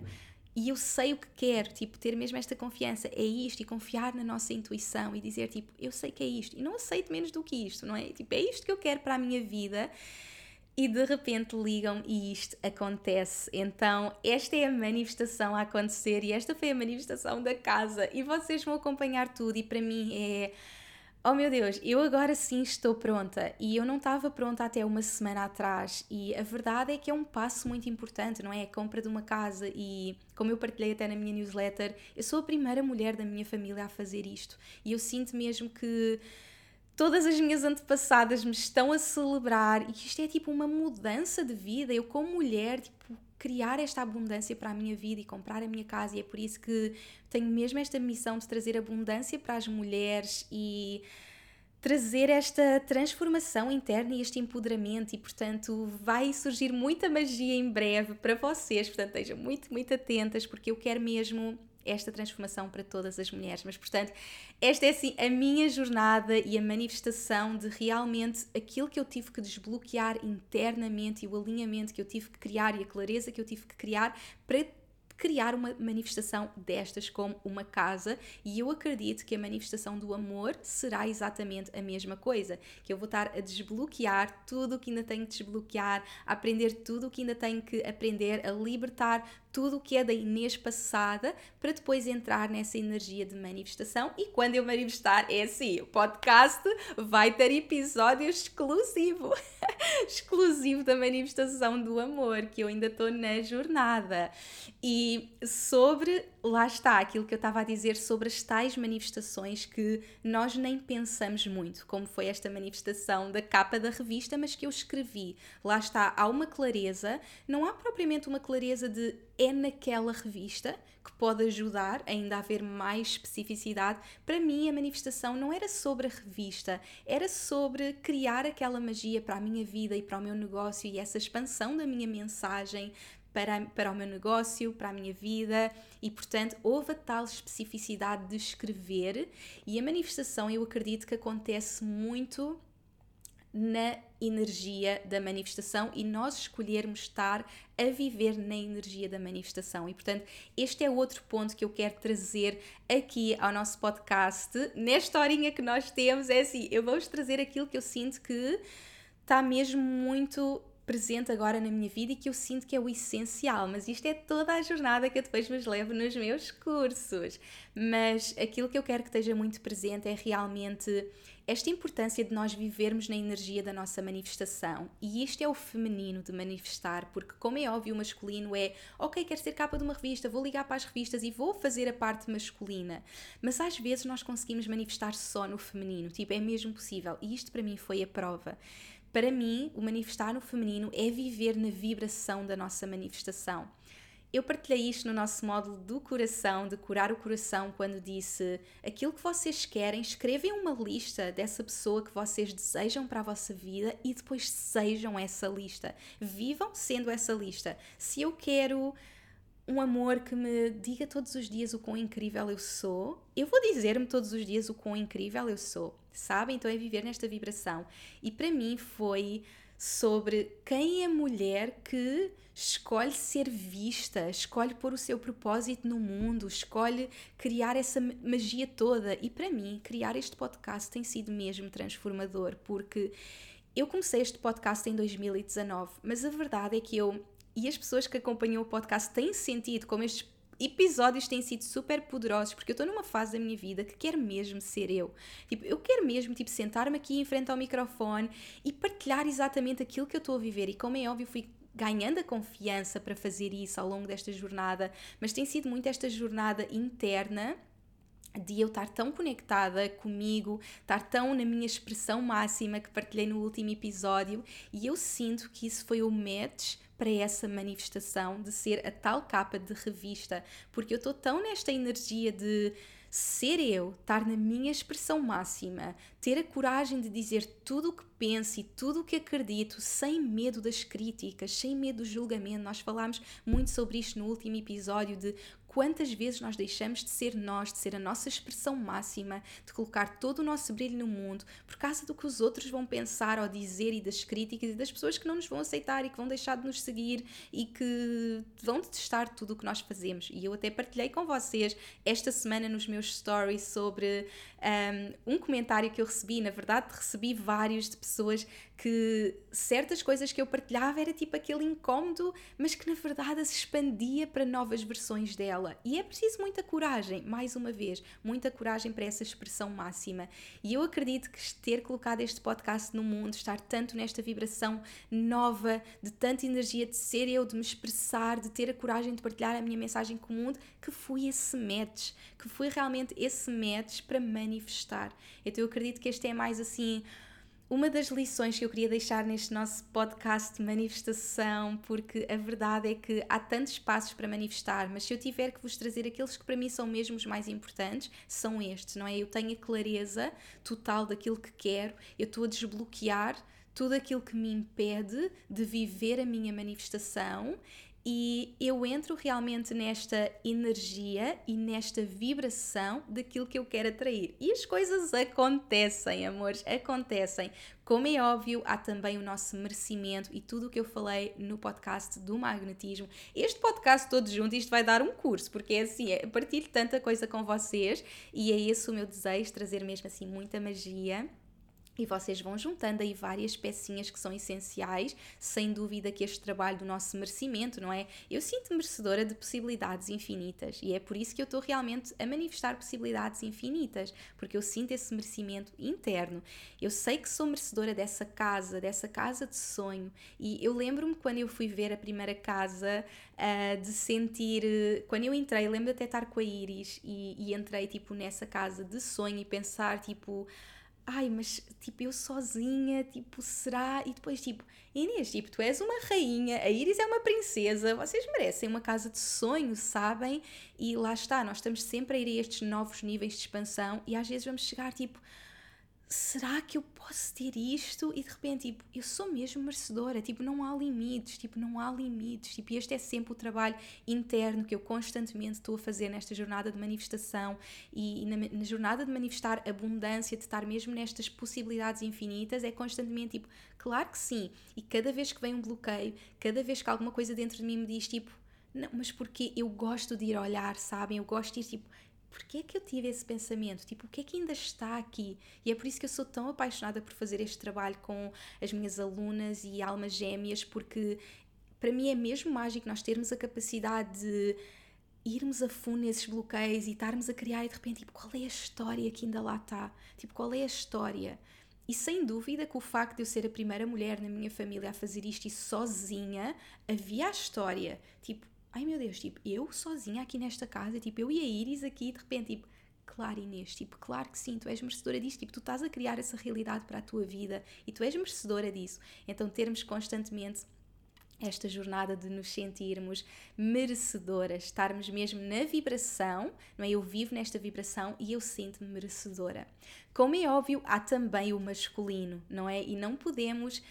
E eu sei o que quero, tipo, ter mesmo esta confiança, é isto, e confiar na nossa intuição e dizer, tipo, eu sei que é isto, e não aceito menos do que isto, não é? Tipo, é isto que eu quero para a minha vida e de repente ligam e isto acontece. Então, esta é a manifestação a acontecer e esta foi a manifestação da casa. E vocês vão acompanhar tudo, e para mim é. Oh meu Deus, eu agora sim estou pronta e eu não estava pronta até uma semana atrás. E a verdade é que é um passo muito importante, não é? A compra de uma casa. E como eu partilhei até na minha newsletter, eu sou a primeira mulher da minha família a fazer isto. E eu sinto mesmo que todas as minhas antepassadas me estão a celebrar e isto é tipo uma mudança de vida. Eu, como mulher, tipo, criar esta abundância para a minha vida e comprar a minha casa, e é por isso que tenho mesmo esta missão de trazer abundância para as mulheres e trazer esta transformação interna e este empoderamento. E portanto vai surgir muita magia em breve para vocês, portanto estejam muito, muito atentas porque eu quero mesmo esta transformação para todas as mulheres. Mas, portanto, esta é assim a minha jornada e a manifestação de realmente aquilo que eu tive que desbloquear internamente e o alinhamento que eu tive que criar e a clareza que eu tive que criar para criar uma manifestação destas como uma casa e eu acredito que a manifestação do amor será exatamente a mesma coisa, que eu vou estar a desbloquear tudo o que ainda tenho que desbloquear, a aprender tudo o que ainda tenho que aprender, a libertar tudo o que é da Inês passada para depois entrar nessa energia de manifestação. E quando eu manifestar é assim, o podcast vai ter episódio exclusivo. Exclusivo da manifestação do amor que eu ainda estou na jornada. E sobre, lá está, aquilo que eu estava a dizer sobre as tais manifestações que nós nem pensamos muito, como foi esta manifestação da capa da revista, mas que eu escrevi. Lá está, há uma clareza, não há propriamente uma clareza de é naquela revista que pode ajudar ainda a haver mais especificidade. Para mim, a manifestação não era sobre a revista, era sobre criar aquela magia para a minha vida e para o meu negócio e essa expansão da minha mensagem para, para o meu negócio, para a minha vida e, portanto, houve a tal especificidade de escrever e a manifestação eu acredito que acontece muito na energia da manifestação e nós escolhermos estar a viver na energia da manifestação. E portanto, este é outro ponto que eu quero trazer aqui ao nosso podcast. Nesta horinha que nós temos, é assim: eu vou-vos trazer aquilo que eu sinto que está mesmo muito presente agora na minha vida e que eu sinto que é o essencial, mas isto é toda a jornada que eu depois vos levo nos meus cursos. Mas aquilo que eu quero que esteja muito presente é realmente esta importância de nós vivermos na energia da nossa manifestação. E isto é o feminino de manifestar, porque, como é óbvio, o masculino é ok, quero ser capa de uma revista, vou ligar para as revistas e vou fazer a parte masculina. Mas às vezes nós conseguimos manifestar só no feminino, tipo, é mesmo possível. E isto para mim foi a prova. Para mim, o manifestar no feminino é viver na vibração da nossa manifestação. Eu partilhei isto no nosso módulo do coração, de curar o coração, quando disse aquilo que vocês querem, escrevem uma lista dessa pessoa que vocês desejam para a vossa vida e depois sejam essa lista. Vivam sendo essa lista. Se eu quero um amor que me diga todos os dias o quão incrível eu sou, eu vou dizer-me todos os dias o quão incrível eu sou, sabe? Então é viver nesta vibração. E para mim foi sobre quem é a mulher que escolhe ser vista, escolhe pôr o seu propósito no mundo, escolhe criar essa magia toda. E para mim, criar este podcast tem sido mesmo transformador, porque eu comecei este podcast em 2019, mas a verdade é que eu e as pessoas que acompanham o podcast têm sentido como estes episódios têm sido super poderosos porque eu estou numa fase da minha vida que quero mesmo ser eu. Tipo, eu quero mesmo tipo sentar-me aqui em frente ao microfone e partilhar exatamente aquilo que eu estou a viver e como é óbvio fui ganhando a confiança para fazer isso ao longo desta jornada, mas tem sido muito esta jornada interna de eu estar tão conectada comigo, estar tão na minha expressão máxima que partilhei no último episódio, e eu sinto que isso foi o match para essa manifestação de ser a tal capa de revista, porque eu estou tão nesta energia de ser eu, estar na minha expressão máxima, ter a coragem de dizer tudo o que penso e tudo o que acredito, sem medo das críticas, sem medo do julgamento. Nós falámos muito sobre isto no último episódio de Quantas vezes nós deixamos de ser nós, de ser a nossa expressão máxima, de colocar todo o nosso brilho no mundo por causa do que os outros vão pensar ou dizer e das críticas e das pessoas que não nos vão aceitar e que vão deixar de nos seguir e que vão detestar tudo o que nós fazemos. E eu até partilhei com vocês esta semana nos meus stories sobre um, um comentário que eu recebi. Na verdade, recebi vários de pessoas que certas coisas que eu partilhava era tipo aquele incómodo, mas que na verdade se expandia para novas versões dela. E é preciso muita coragem, mais uma vez, muita coragem para essa expressão máxima. E eu acredito que ter colocado este podcast no mundo, estar tanto nesta vibração nova, de tanta energia de ser eu, de me expressar, de ter a coragem de partilhar a minha mensagem com o mundo, que foi esse match, que foi realmente esse match para manifestar. Então eu acredito que este é mais assim uma das lições que eu queria deixar neste nosso podcast de manifestação, porque a verdade é que há tantos passos para manifestar, mas se eu tiver que vos trazer aqueles que para mim são mesmo os mais importantes, são estes, não é? Eu tenho a clareza total daquilo que quero, eu estou a desbloquear tudo aquilo que me impede de viver a minha manifestação e eu entro realmente nesta energia e nesta vibração daquilo que eu quero atrair. E as coisas acontecem, amores, acontecem. Como é óbvio, há também o nosso merecimento e tudo o que eu falei no podcast do magnetismo. Este podcast todo junto, isto vai dar um curso, porque é assim, é, partilho tanta coisa com vocês e é esse o meu desejo, trazer mesmo assim muita magia e vocês vão juntando aí várias pecinhas que são essenciais, sem dúvida que este trabalho do nosso merecimento, não é? Eu sinto merecedora de possibilidades infinitas e é por isso que eu estou realmente a manifestar possibilidades infinitas, porque eu sinto esse merecimento interno. Eu sei que sou merecedora dessa casa, dessa casa de sonho. E eu lembro-me quando eu fui ver a primeira casa, uh, de sentir. Quando eu entrei, lembro até estar com a Iris e, e entrei tipo nessa casa de sonho e pensar tipo ai, mas tipo, eu sozinha, tipo, será? E depois, tipo, Inês, tipo, tu és uma rainha, a Iris é uma princesa, vocês merecem uma casa de sonho, sabem? E lá está, nós estamos sempre a ir a estes novos níveis de expansão e às vezes vamos chegar, tipo, será que eu posso ter isto? E de repente, tipo, eu sou mesmo merecedora, tipo, não há limites, tipo, não há limites, tipo, este é sempre o trabalho interno que eu constantemente estou a fazer nesta jornada de manifestação e, e na, na, jornada de manifestar abundância, de estar mesmo nestas possibilidades infinitas, é constantemente, tipo, claro que sim, e cada vez que vem um bloqueio, cada vez que alguma coisa dentro de mim me diz, tipo, não, mas porque eu gosto de ir olhar, sabem? Eu gosto de ir, tipo, porquê é que eu tive esse pensamento? Tipo, o que é que ainda está aqui? E é por isso que eu sou tão apaixonada por fazer este trabalho com as minhas alunas e almas gêmeas, porque para mim é mesmo mágico nós termos a capacidade de irmos a fundo nesses bloqueios e estarmos a criar e de repente, tipo, qual é a história que ainda lá está? Tipo, qual é a história? E sem dúvida que o facto de eu ser a primeira mulher na minha família a fazer isto e sozinha, havia a história. Tipo, ai meu Deus, tipo, eu sozinha aqui nesta casa, tipo, eu e a Iris aqui, de repente, tipo, claro Inês, tipo, claro que sim, tu és merecedora disso, tipo, tu estás a criar essa realidade para a tua vida e tu és merecedora disso. Então termos constantemente esta jornada de nos sentirmos merecedoras, estarmos mesmo na vibração, não é? Eu vivo nesta vibração e eu sinto-me merecedora. Como é óbvio, há também o masculino, não é? E não podemos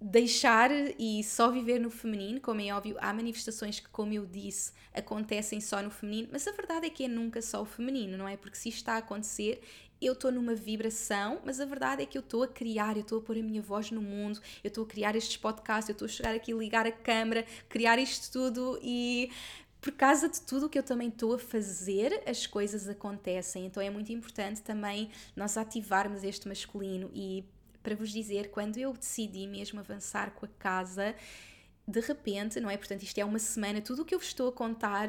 deixar e só viver no feminino, como é óbvio, há manifestações que, como eu disse, acontecem só no feminino, mas a verdade é que é nunca só o feminino, não é? Porque se isto está a acontecer, eu estou numa vibração, mas a verdade é que eu estou a criar, eu estou a pôr a minha voz no mundo, eu estou a criar estes podcasts, eu estou a chegar aqui, ligar a câmera, criar isto tudo e por causa de tudo o que eu também estou a fazer, as coisas acontecem. Então é muito importante também nós ativarmos este masculino e para vos dizer, quando eu decidi mesmo avançar com a casa, de repente, não é? Portanto, isto é uma semana, tudo o que eu vos estou a contar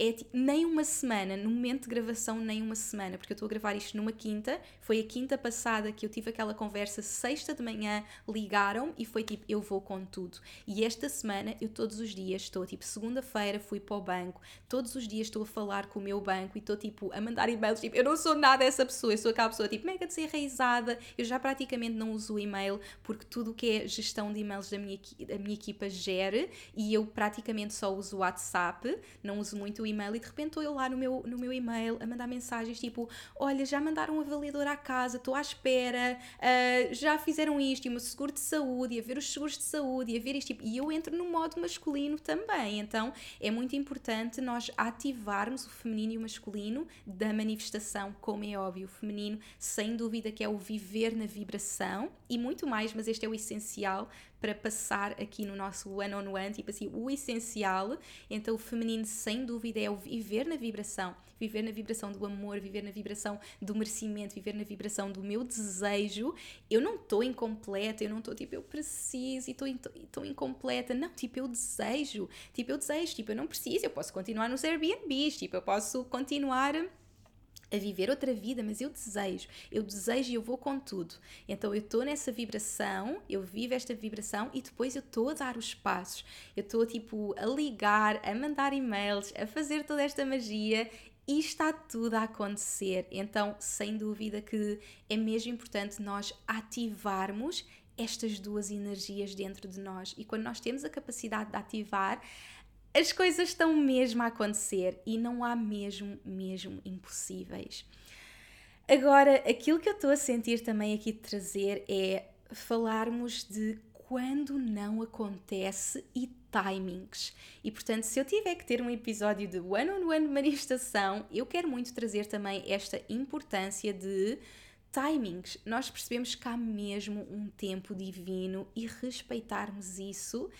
é tipo, nem uma semana, no momento de gravação, nem uma semana, porque eu estou a gravar isto numa quinta. Foi a quinta passada que eu tive aquela conversa, sexta de manhã ligaram e foi tipo, eu vou com tudo. E esta semana eu todos os dias estou, tipo, segunda-feira fui para o banco, todos os dias estou a falar com o meu banco e estou tipo a mandar e-mails. Tipo, eu não sou nada essa pessoa, eu sou aquela pessoa tipo mega desenraizada. Eu já praticamente não uso o e-mail porque tudo o que é gestão de e-mails da minha, da minha equipa gere e eu praticamente só uso o WhatsApp, não uso muito o e-mail e de repente estou eu lá no meu, no meu e-mail a mandar mensagens tipo: Olha, já mandaram um avaliador à casa, estou à espera, uh, já fizeram isto, e o meu seguro de saúde, e a ver os seguros de saúde, e a ver isto. Tipo, e eu entro no modo masculino também. Então é muito importante nós ativarmos o feminino e o masculino da manifestação, como é óbvio. O feminino, sem dúvida, que é o viver na vibração e muito mais, mas este é o essencial para passar aqui no nosso one-on-one, -on -one, tipo assim, o essencial. Então, o feminino, sem dúvida, é o viver na vibração, viver na vibração do amor, viver na vibração do merecimento, viver na vibração do meu desejo. Eu não estou incompleta, eu não estou tipo, eu preciso e estou incompleta. Não, tipo, eu desejo, tipo, eu desejo, tipo, eu não preciso, eu posso continuar nos Airbnbs, tipo, eu posso continuar a viver outra vida, mas eu desejo, eu desejo e eu vou com tudo. Então eu estou nessa vibração, eu vivo esta vibração e depois eu estou a dar os passos. Eu estou tipo a ligar, a mandar e-mails, a fazer toda esta magia e está tudo a acontecer. Então, sem dúvida que é mesmo importante nós ativarmos estas duas energias dentro de nós. E quando nós temos a capacidade de ativar, as coisas estão mesmo a acontecer e não há mesmo, mesmo impossíveis. Agora, aquilo que eu estou a sentir também aqui de trazer é falarmos de quando não acontece e timings. E portanto, se eu tiver que ter um episódio de one-on-one manifestação, eu quero muito trazer também esta importância de timings. Nós percebemos que há mesmo um tempo divino e respeitarmos isso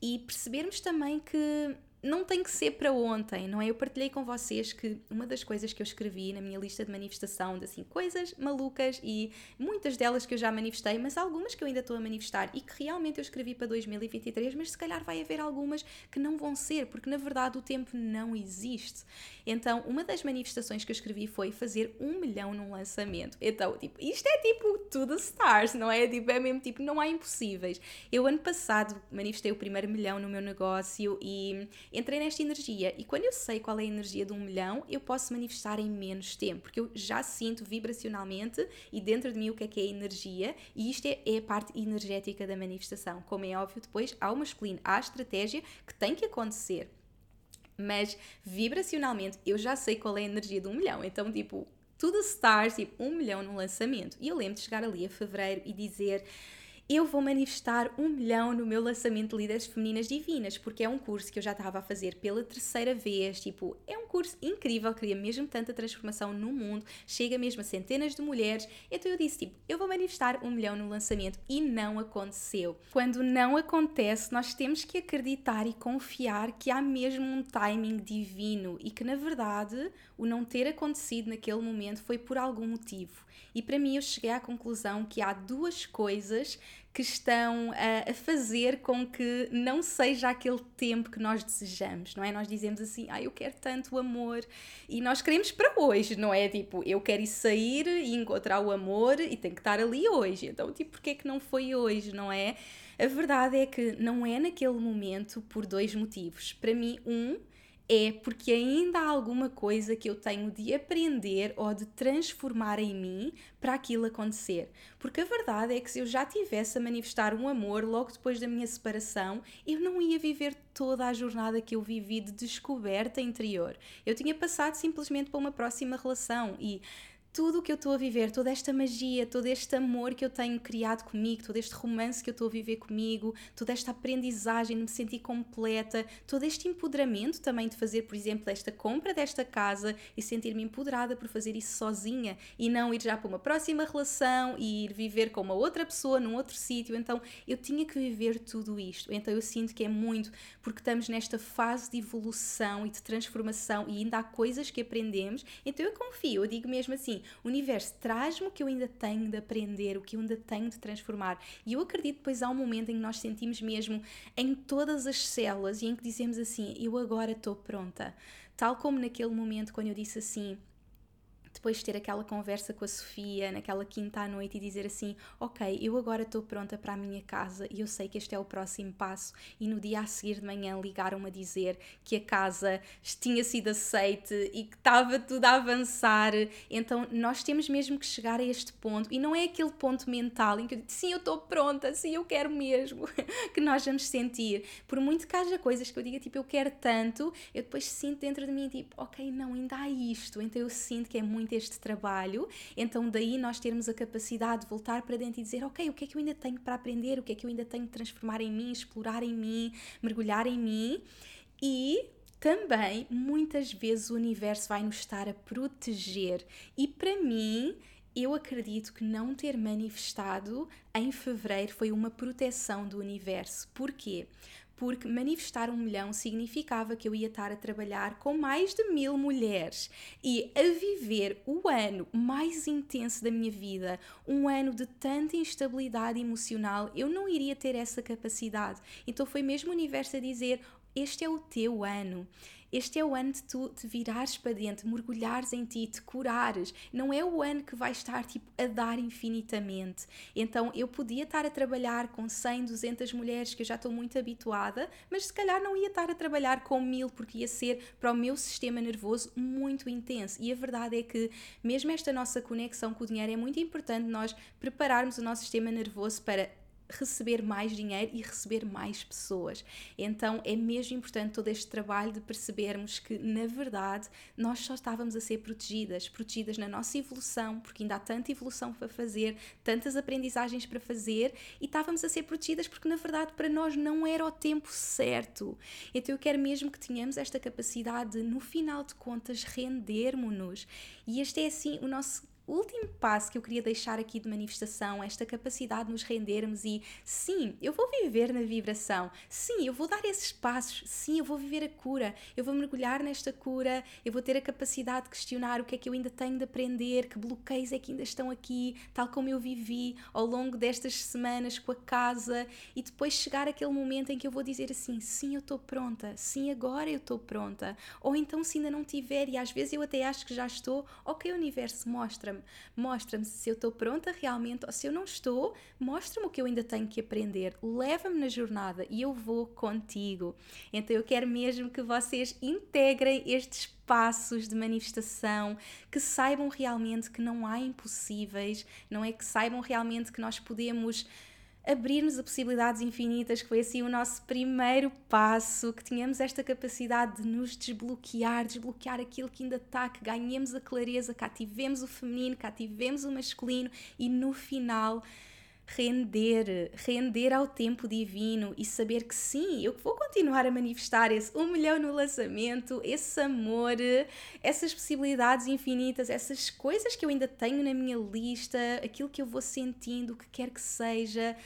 e percebermos também que não tem que ser para ontem, não é? Eu partilhei com vocês que uma das coisas que eu escrevi na minha lista de manifestação, de assim, coisas malucas e muitas delas que eu já manifestei, mas algumas que eu ainda estou a manifestar e que realmente eu escrevi para 2023, mas se calhar vai haver algumas que não vão ser, porque na verdade o tempo não existe. Então, uma das manifestações que eu escrevi foi fazer um milhão num lançamento. Então, tipo, isto é tipo tudo stars, não é? Tipo, é mesmo tipo, não há impossíveis. Eu ano passado manifestei o primeiro milhão no meu negócio e entrei nesta energia e quando eu sei qual é a energia de um milhão, eu posso manifestar em menos tempo, porque eu já sinto vibracionalmente e dentro de mim o que é que é energia e isto é, é a parte energética da manifestação. Como é óbvio, depois há o masculino, há a estratégia que tem que acontecer. Mas vibracionalmente eu já sei qual é a energia de um milhão, então tipo, the stars, tipo, um milhão no lançamento. E eu lembro de chegar ali a fevereiro e dizer eu vou manifestar um milhão no meu lançamento de líderes femininas divinas, porque é um curso que eu já estava a fazer pela terceira vez. Tipo, é um curso incrível, cria mesmo tanta transformação no mundo, chega mesmo a centenas de mulheres. Então eu disse, tipo, eu vou manifestar um milhão no lançamento e não aconteceu. Quando não acontece, nós temos que acreditar e confiar que há mesmo um timing divino e que na verdade o não ter acontecido naquele momento foi por algum motivo. E para mim eu cheguei à conclusão que há duas coisas que estão a, a, fazer com que não seja aquele tempo que nós desejamos, não é? Nós dizemos assim, ah, eu quero tanto o amor e nós queremos para hoje, não é? Tipo, eu quero ir sair e encontrar o amor e tem que estar ali hoje. Então, tipo, porquê que não foi hoje, não é? A verdade é que não é naquele momento por dois motivos. Para mim, um, é porque ainda há alguma coisa que eu tenho de aprender ou de transformar em mim para aquilo acontecer. Porque a verdade é que se eu já tivesse a manifestar um amor logo depois da minha separação, eu não ia viver toda a jornada que eu vivi de descoberta interior. Eu tinha passado simplesmente para uma próxima relação e tudo o que eu estou a viver, toda esta magia, todo este amor que eu tenho criado comigo, todo este romance que eu estou a viver comigo, toda esta aprendizagem de me sentir completa, todo este empoderamento também de fazer, por exemplo, esta compra desta casa e sentir-me empoderada por fazer isso sozinha e não ir já para uma próxima relação e ir viver com uma outra pessoa num outro sítio. Então eu tinha que viver tudo isto. Então eu sinto que é muito porque estamos nesta fase de evolução e de transformação e ainda há coisas que aprendemos. Então eu confio, eu digo mesmo assim o universo traz-me o que eu ainda tenho de aprender, o que eu ainda tenho de transformar. E eu acredito depois há um momento em que nós sentimos mesmo em todas as células e em que dizemos assim: Eu agora estou pronta. Tal como naquele momento quando eu disse assim: depois de ter aquela conversa com a Sofia naquela quinta à noite e dizer assim: Ok, eu agora estou pronta para a minha casa e eu sei que este é o próximo passo. E no dia a seguir de manhã ligaram-me a dizer que a casa tinha sido aceite e que estava tudo a avançar. Então nós temos mesmo que chegar a este ponto e não é aquele ponto mental em que eu digo: Sim, eu estou pronta, sim, eu quero mesmo, que nós vamos sentir. Por muito que haja coisas que eu diga tipo, eu quero tanto, eu depois sinto dentro de mim tipo, ok, não, ainda há isto. Então eu sinto que é muito muito este trabalho, então daí nós termos a capacidade de voltar para dentro e dizer, ok, o que é que eu ainda tenho para aprender, o que é que eu ainda tenho de transformar em mim, explorar em mim, mergulhar em mim e também muitas vezes o universo vai nos estar a proteger e para mim eu acredito que não ter manifestado em fevereiro foi uma proteção do universo. Porquê? Porque manifestar um milhão significava que eu ia estar a trabalhar com mais de mil mulheres e a viver o ano mais intenso da minha vida, um ano de tanta instabilidade emocional, eu não iria ter essa capacidade. Então foi mesmo o universo a dizer: Este é o teu ano. Este é o ano de tu te virares para dentro, mergulhares em ti, te curares. Não é o ano que vai estar tipo a dar infinitamente. Então eu podia estar a trabalhar com 100, 200 mulheres que eu já estou muito habituada, mas se calhar não ia estar a trabalhar com mil porque ia ser para o meu sistema nervoso muito intenso. E a verdade é que mesmo esta nossa conexão com o dinheiro é muito importante nós prepararmos o nosso sistema nervoso para receber mais dinheiro e receber mais pessoas. Então é mesmo importante todo este trabalho de percebermos que, na verdade, nós só estávamos a ser protegidas, protegidas na nossa evolução, porque ainda há tanta evolução para fazer, tantas aprendizagens para fazer, e estávamos a ser protegidas porque, na verdade, para nós não era o tempo certo. Então eu quero mesmo que tenhamos esta capacidade de, no final de contas, rendermos-nos. E este é assim o nosso o último passo que eu queria deixar aqui de manifestação, esta capacidade de nos rendermos e sim, eu vou viver na vibração, sim, eu vou dar esses passos, sim, eu vou viver a cura, eu vou mergulhar nesta cura, eu vou ter a capacidade de questionar o que é que eu ainda tenho de aprender, que bloqueios é que ainda estão aqui, tal como eu vivi ao longo destas semanas com a casa. E depois chegar aquele momento em que eu vou dizer assim: sim, eu estou pronta, sim, agora eu estou pronta, ou então se ainda não tiver, e às vezes eu até acho que já estou, ok, universo, mostra-me mostra-me, se eu estou pronta realmente ou se eu não estou, mostra-me o que eu ainda tenho que aprender, leva-me na jornada e eu vou contigo. Então eu quero mesmo que vocês integrem estes passos de manifestação, que saibam realmente que não há impossíveis, não é que saibam realmente que nós podemos abrir-nos a possibilidades infinitas, que foi assim o nosso primeiro passo, que tínhamos esta capacidade de nos desbloquear, desbloquear aquilo que ainda está, que ganhemos a clareza, cá tivemos o feminino, cá tivemos o masculino e no final render, render ao tempo divino e saber que sim, eu vou continuar a manifestar esse um milhão no lançamento, esse amor, essas possibilidades infinitas, essas coisas que eu ainda tenho na minha lista, aquilo que eu vou sentindo, o que quer que seja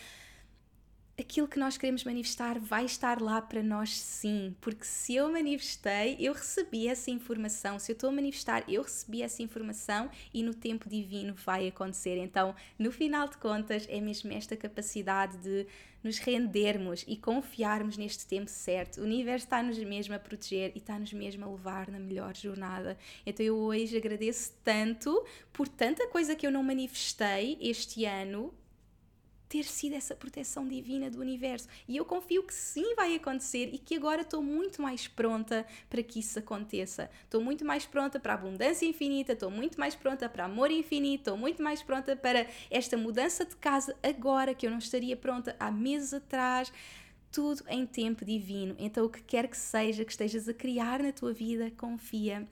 aquilo que nós queremos manifestar vai estar lá para nós sim, porque se eu manifestei, eu recebi essa informação, se eu estou a manifestar, eu recebi essa informação e no tempo divino vai acontecer. Então, no final de contas, é mesmo esta capacidade de nos rendermos e confiarmos neste tempo certo. O universo está-nos mesmo a proteger e está-nos mesmo a levar na melhor jornada. Então eu hoje agradeço tanto por tanta coisa que eu não manifestei este ano ter sido essa proteção divina do universo. E eu confio que sim vai acontecer e que agora estou muito mais pronta para que isso aconteça. Estou muito mais pronta para a abundância infinita, estou muito mais pronta para amor infinito, estou muito mais pronta para esta mudança de casa agora que eu não estaria pronta há meses atrás tudo em tempo divino. Então, o que quer que seja que estejas a criar na tua vida, confia.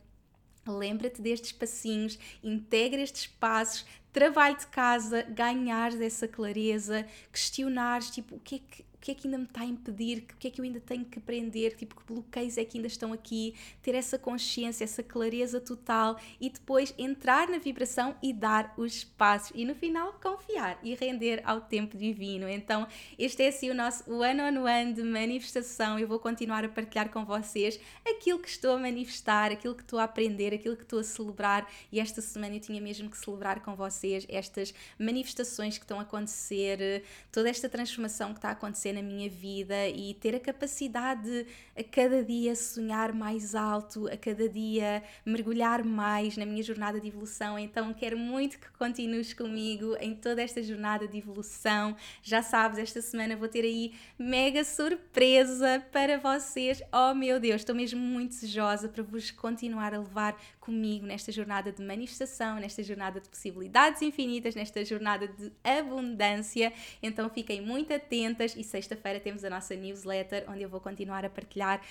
Lembra-te destes passinhos, integra estes passos, trabalho de casa, ganhares essa clareza, questionares tipo o que é que que é que ainda me está a impedir, o que é que eu ainda tenho que aprender, tipo que bloqueios é que ainda estão aqui, ter essa consciência, essa clareza total e depois entrar na vibração e dar os passos e no final confiar e render ao tempo divino. Então, este é assim o nosso one-on-one -on -one de manifestação. Eu vou continuar a partilhar com vocês aquilo que estou a manifestar, aquilo que estou a aprender, aquilo que estou a celebrar e esta semana eu tinha mesmo que celebrar com vocês estas manifestações que estão a acontecer, toda esta transformação que está a acontecer acontecer na minha vida e ter a capacidade de a cada dia sonhar mais alto, a cada dia mergulhar mais na minha jornada de evolução. Então quero muito que continues comigo em toda esta jornada de evolução. Já sabes, esta semana vou ter aí mega surpresa para vocês. Oh meu Deus, estou mesmo muito desejosa para vos continuar a levar comigo nesta jornada de manifestação, nesta jornada de possibilidades infinitas, nesta jornada de abundância. Então fiquem muito atentas e sexta-feira temos a nossa newsletter onde eu vou continuar a partilhar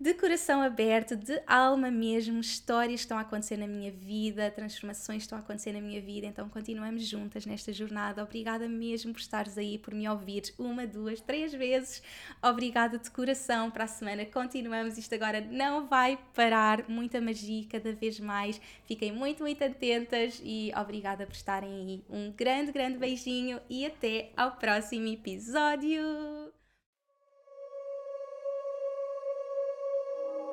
de coração aberto, de alma mesmo, histórias estão a acontecer na minha vida, transformações estão a acontecer na minha vida. Então continuamos juntas nesta jornada. Obrigada mesmo por estares aí, por me ouvir uma, duas, três vezes. Obrigada de coração. Para a semana continuamos. Isto agora não vai parar. Muita magia cada vez mais. Fiquem muito, muito atentas e obrigada por estarem aí. Um grande, grande beijinho e até ao próximo episódio.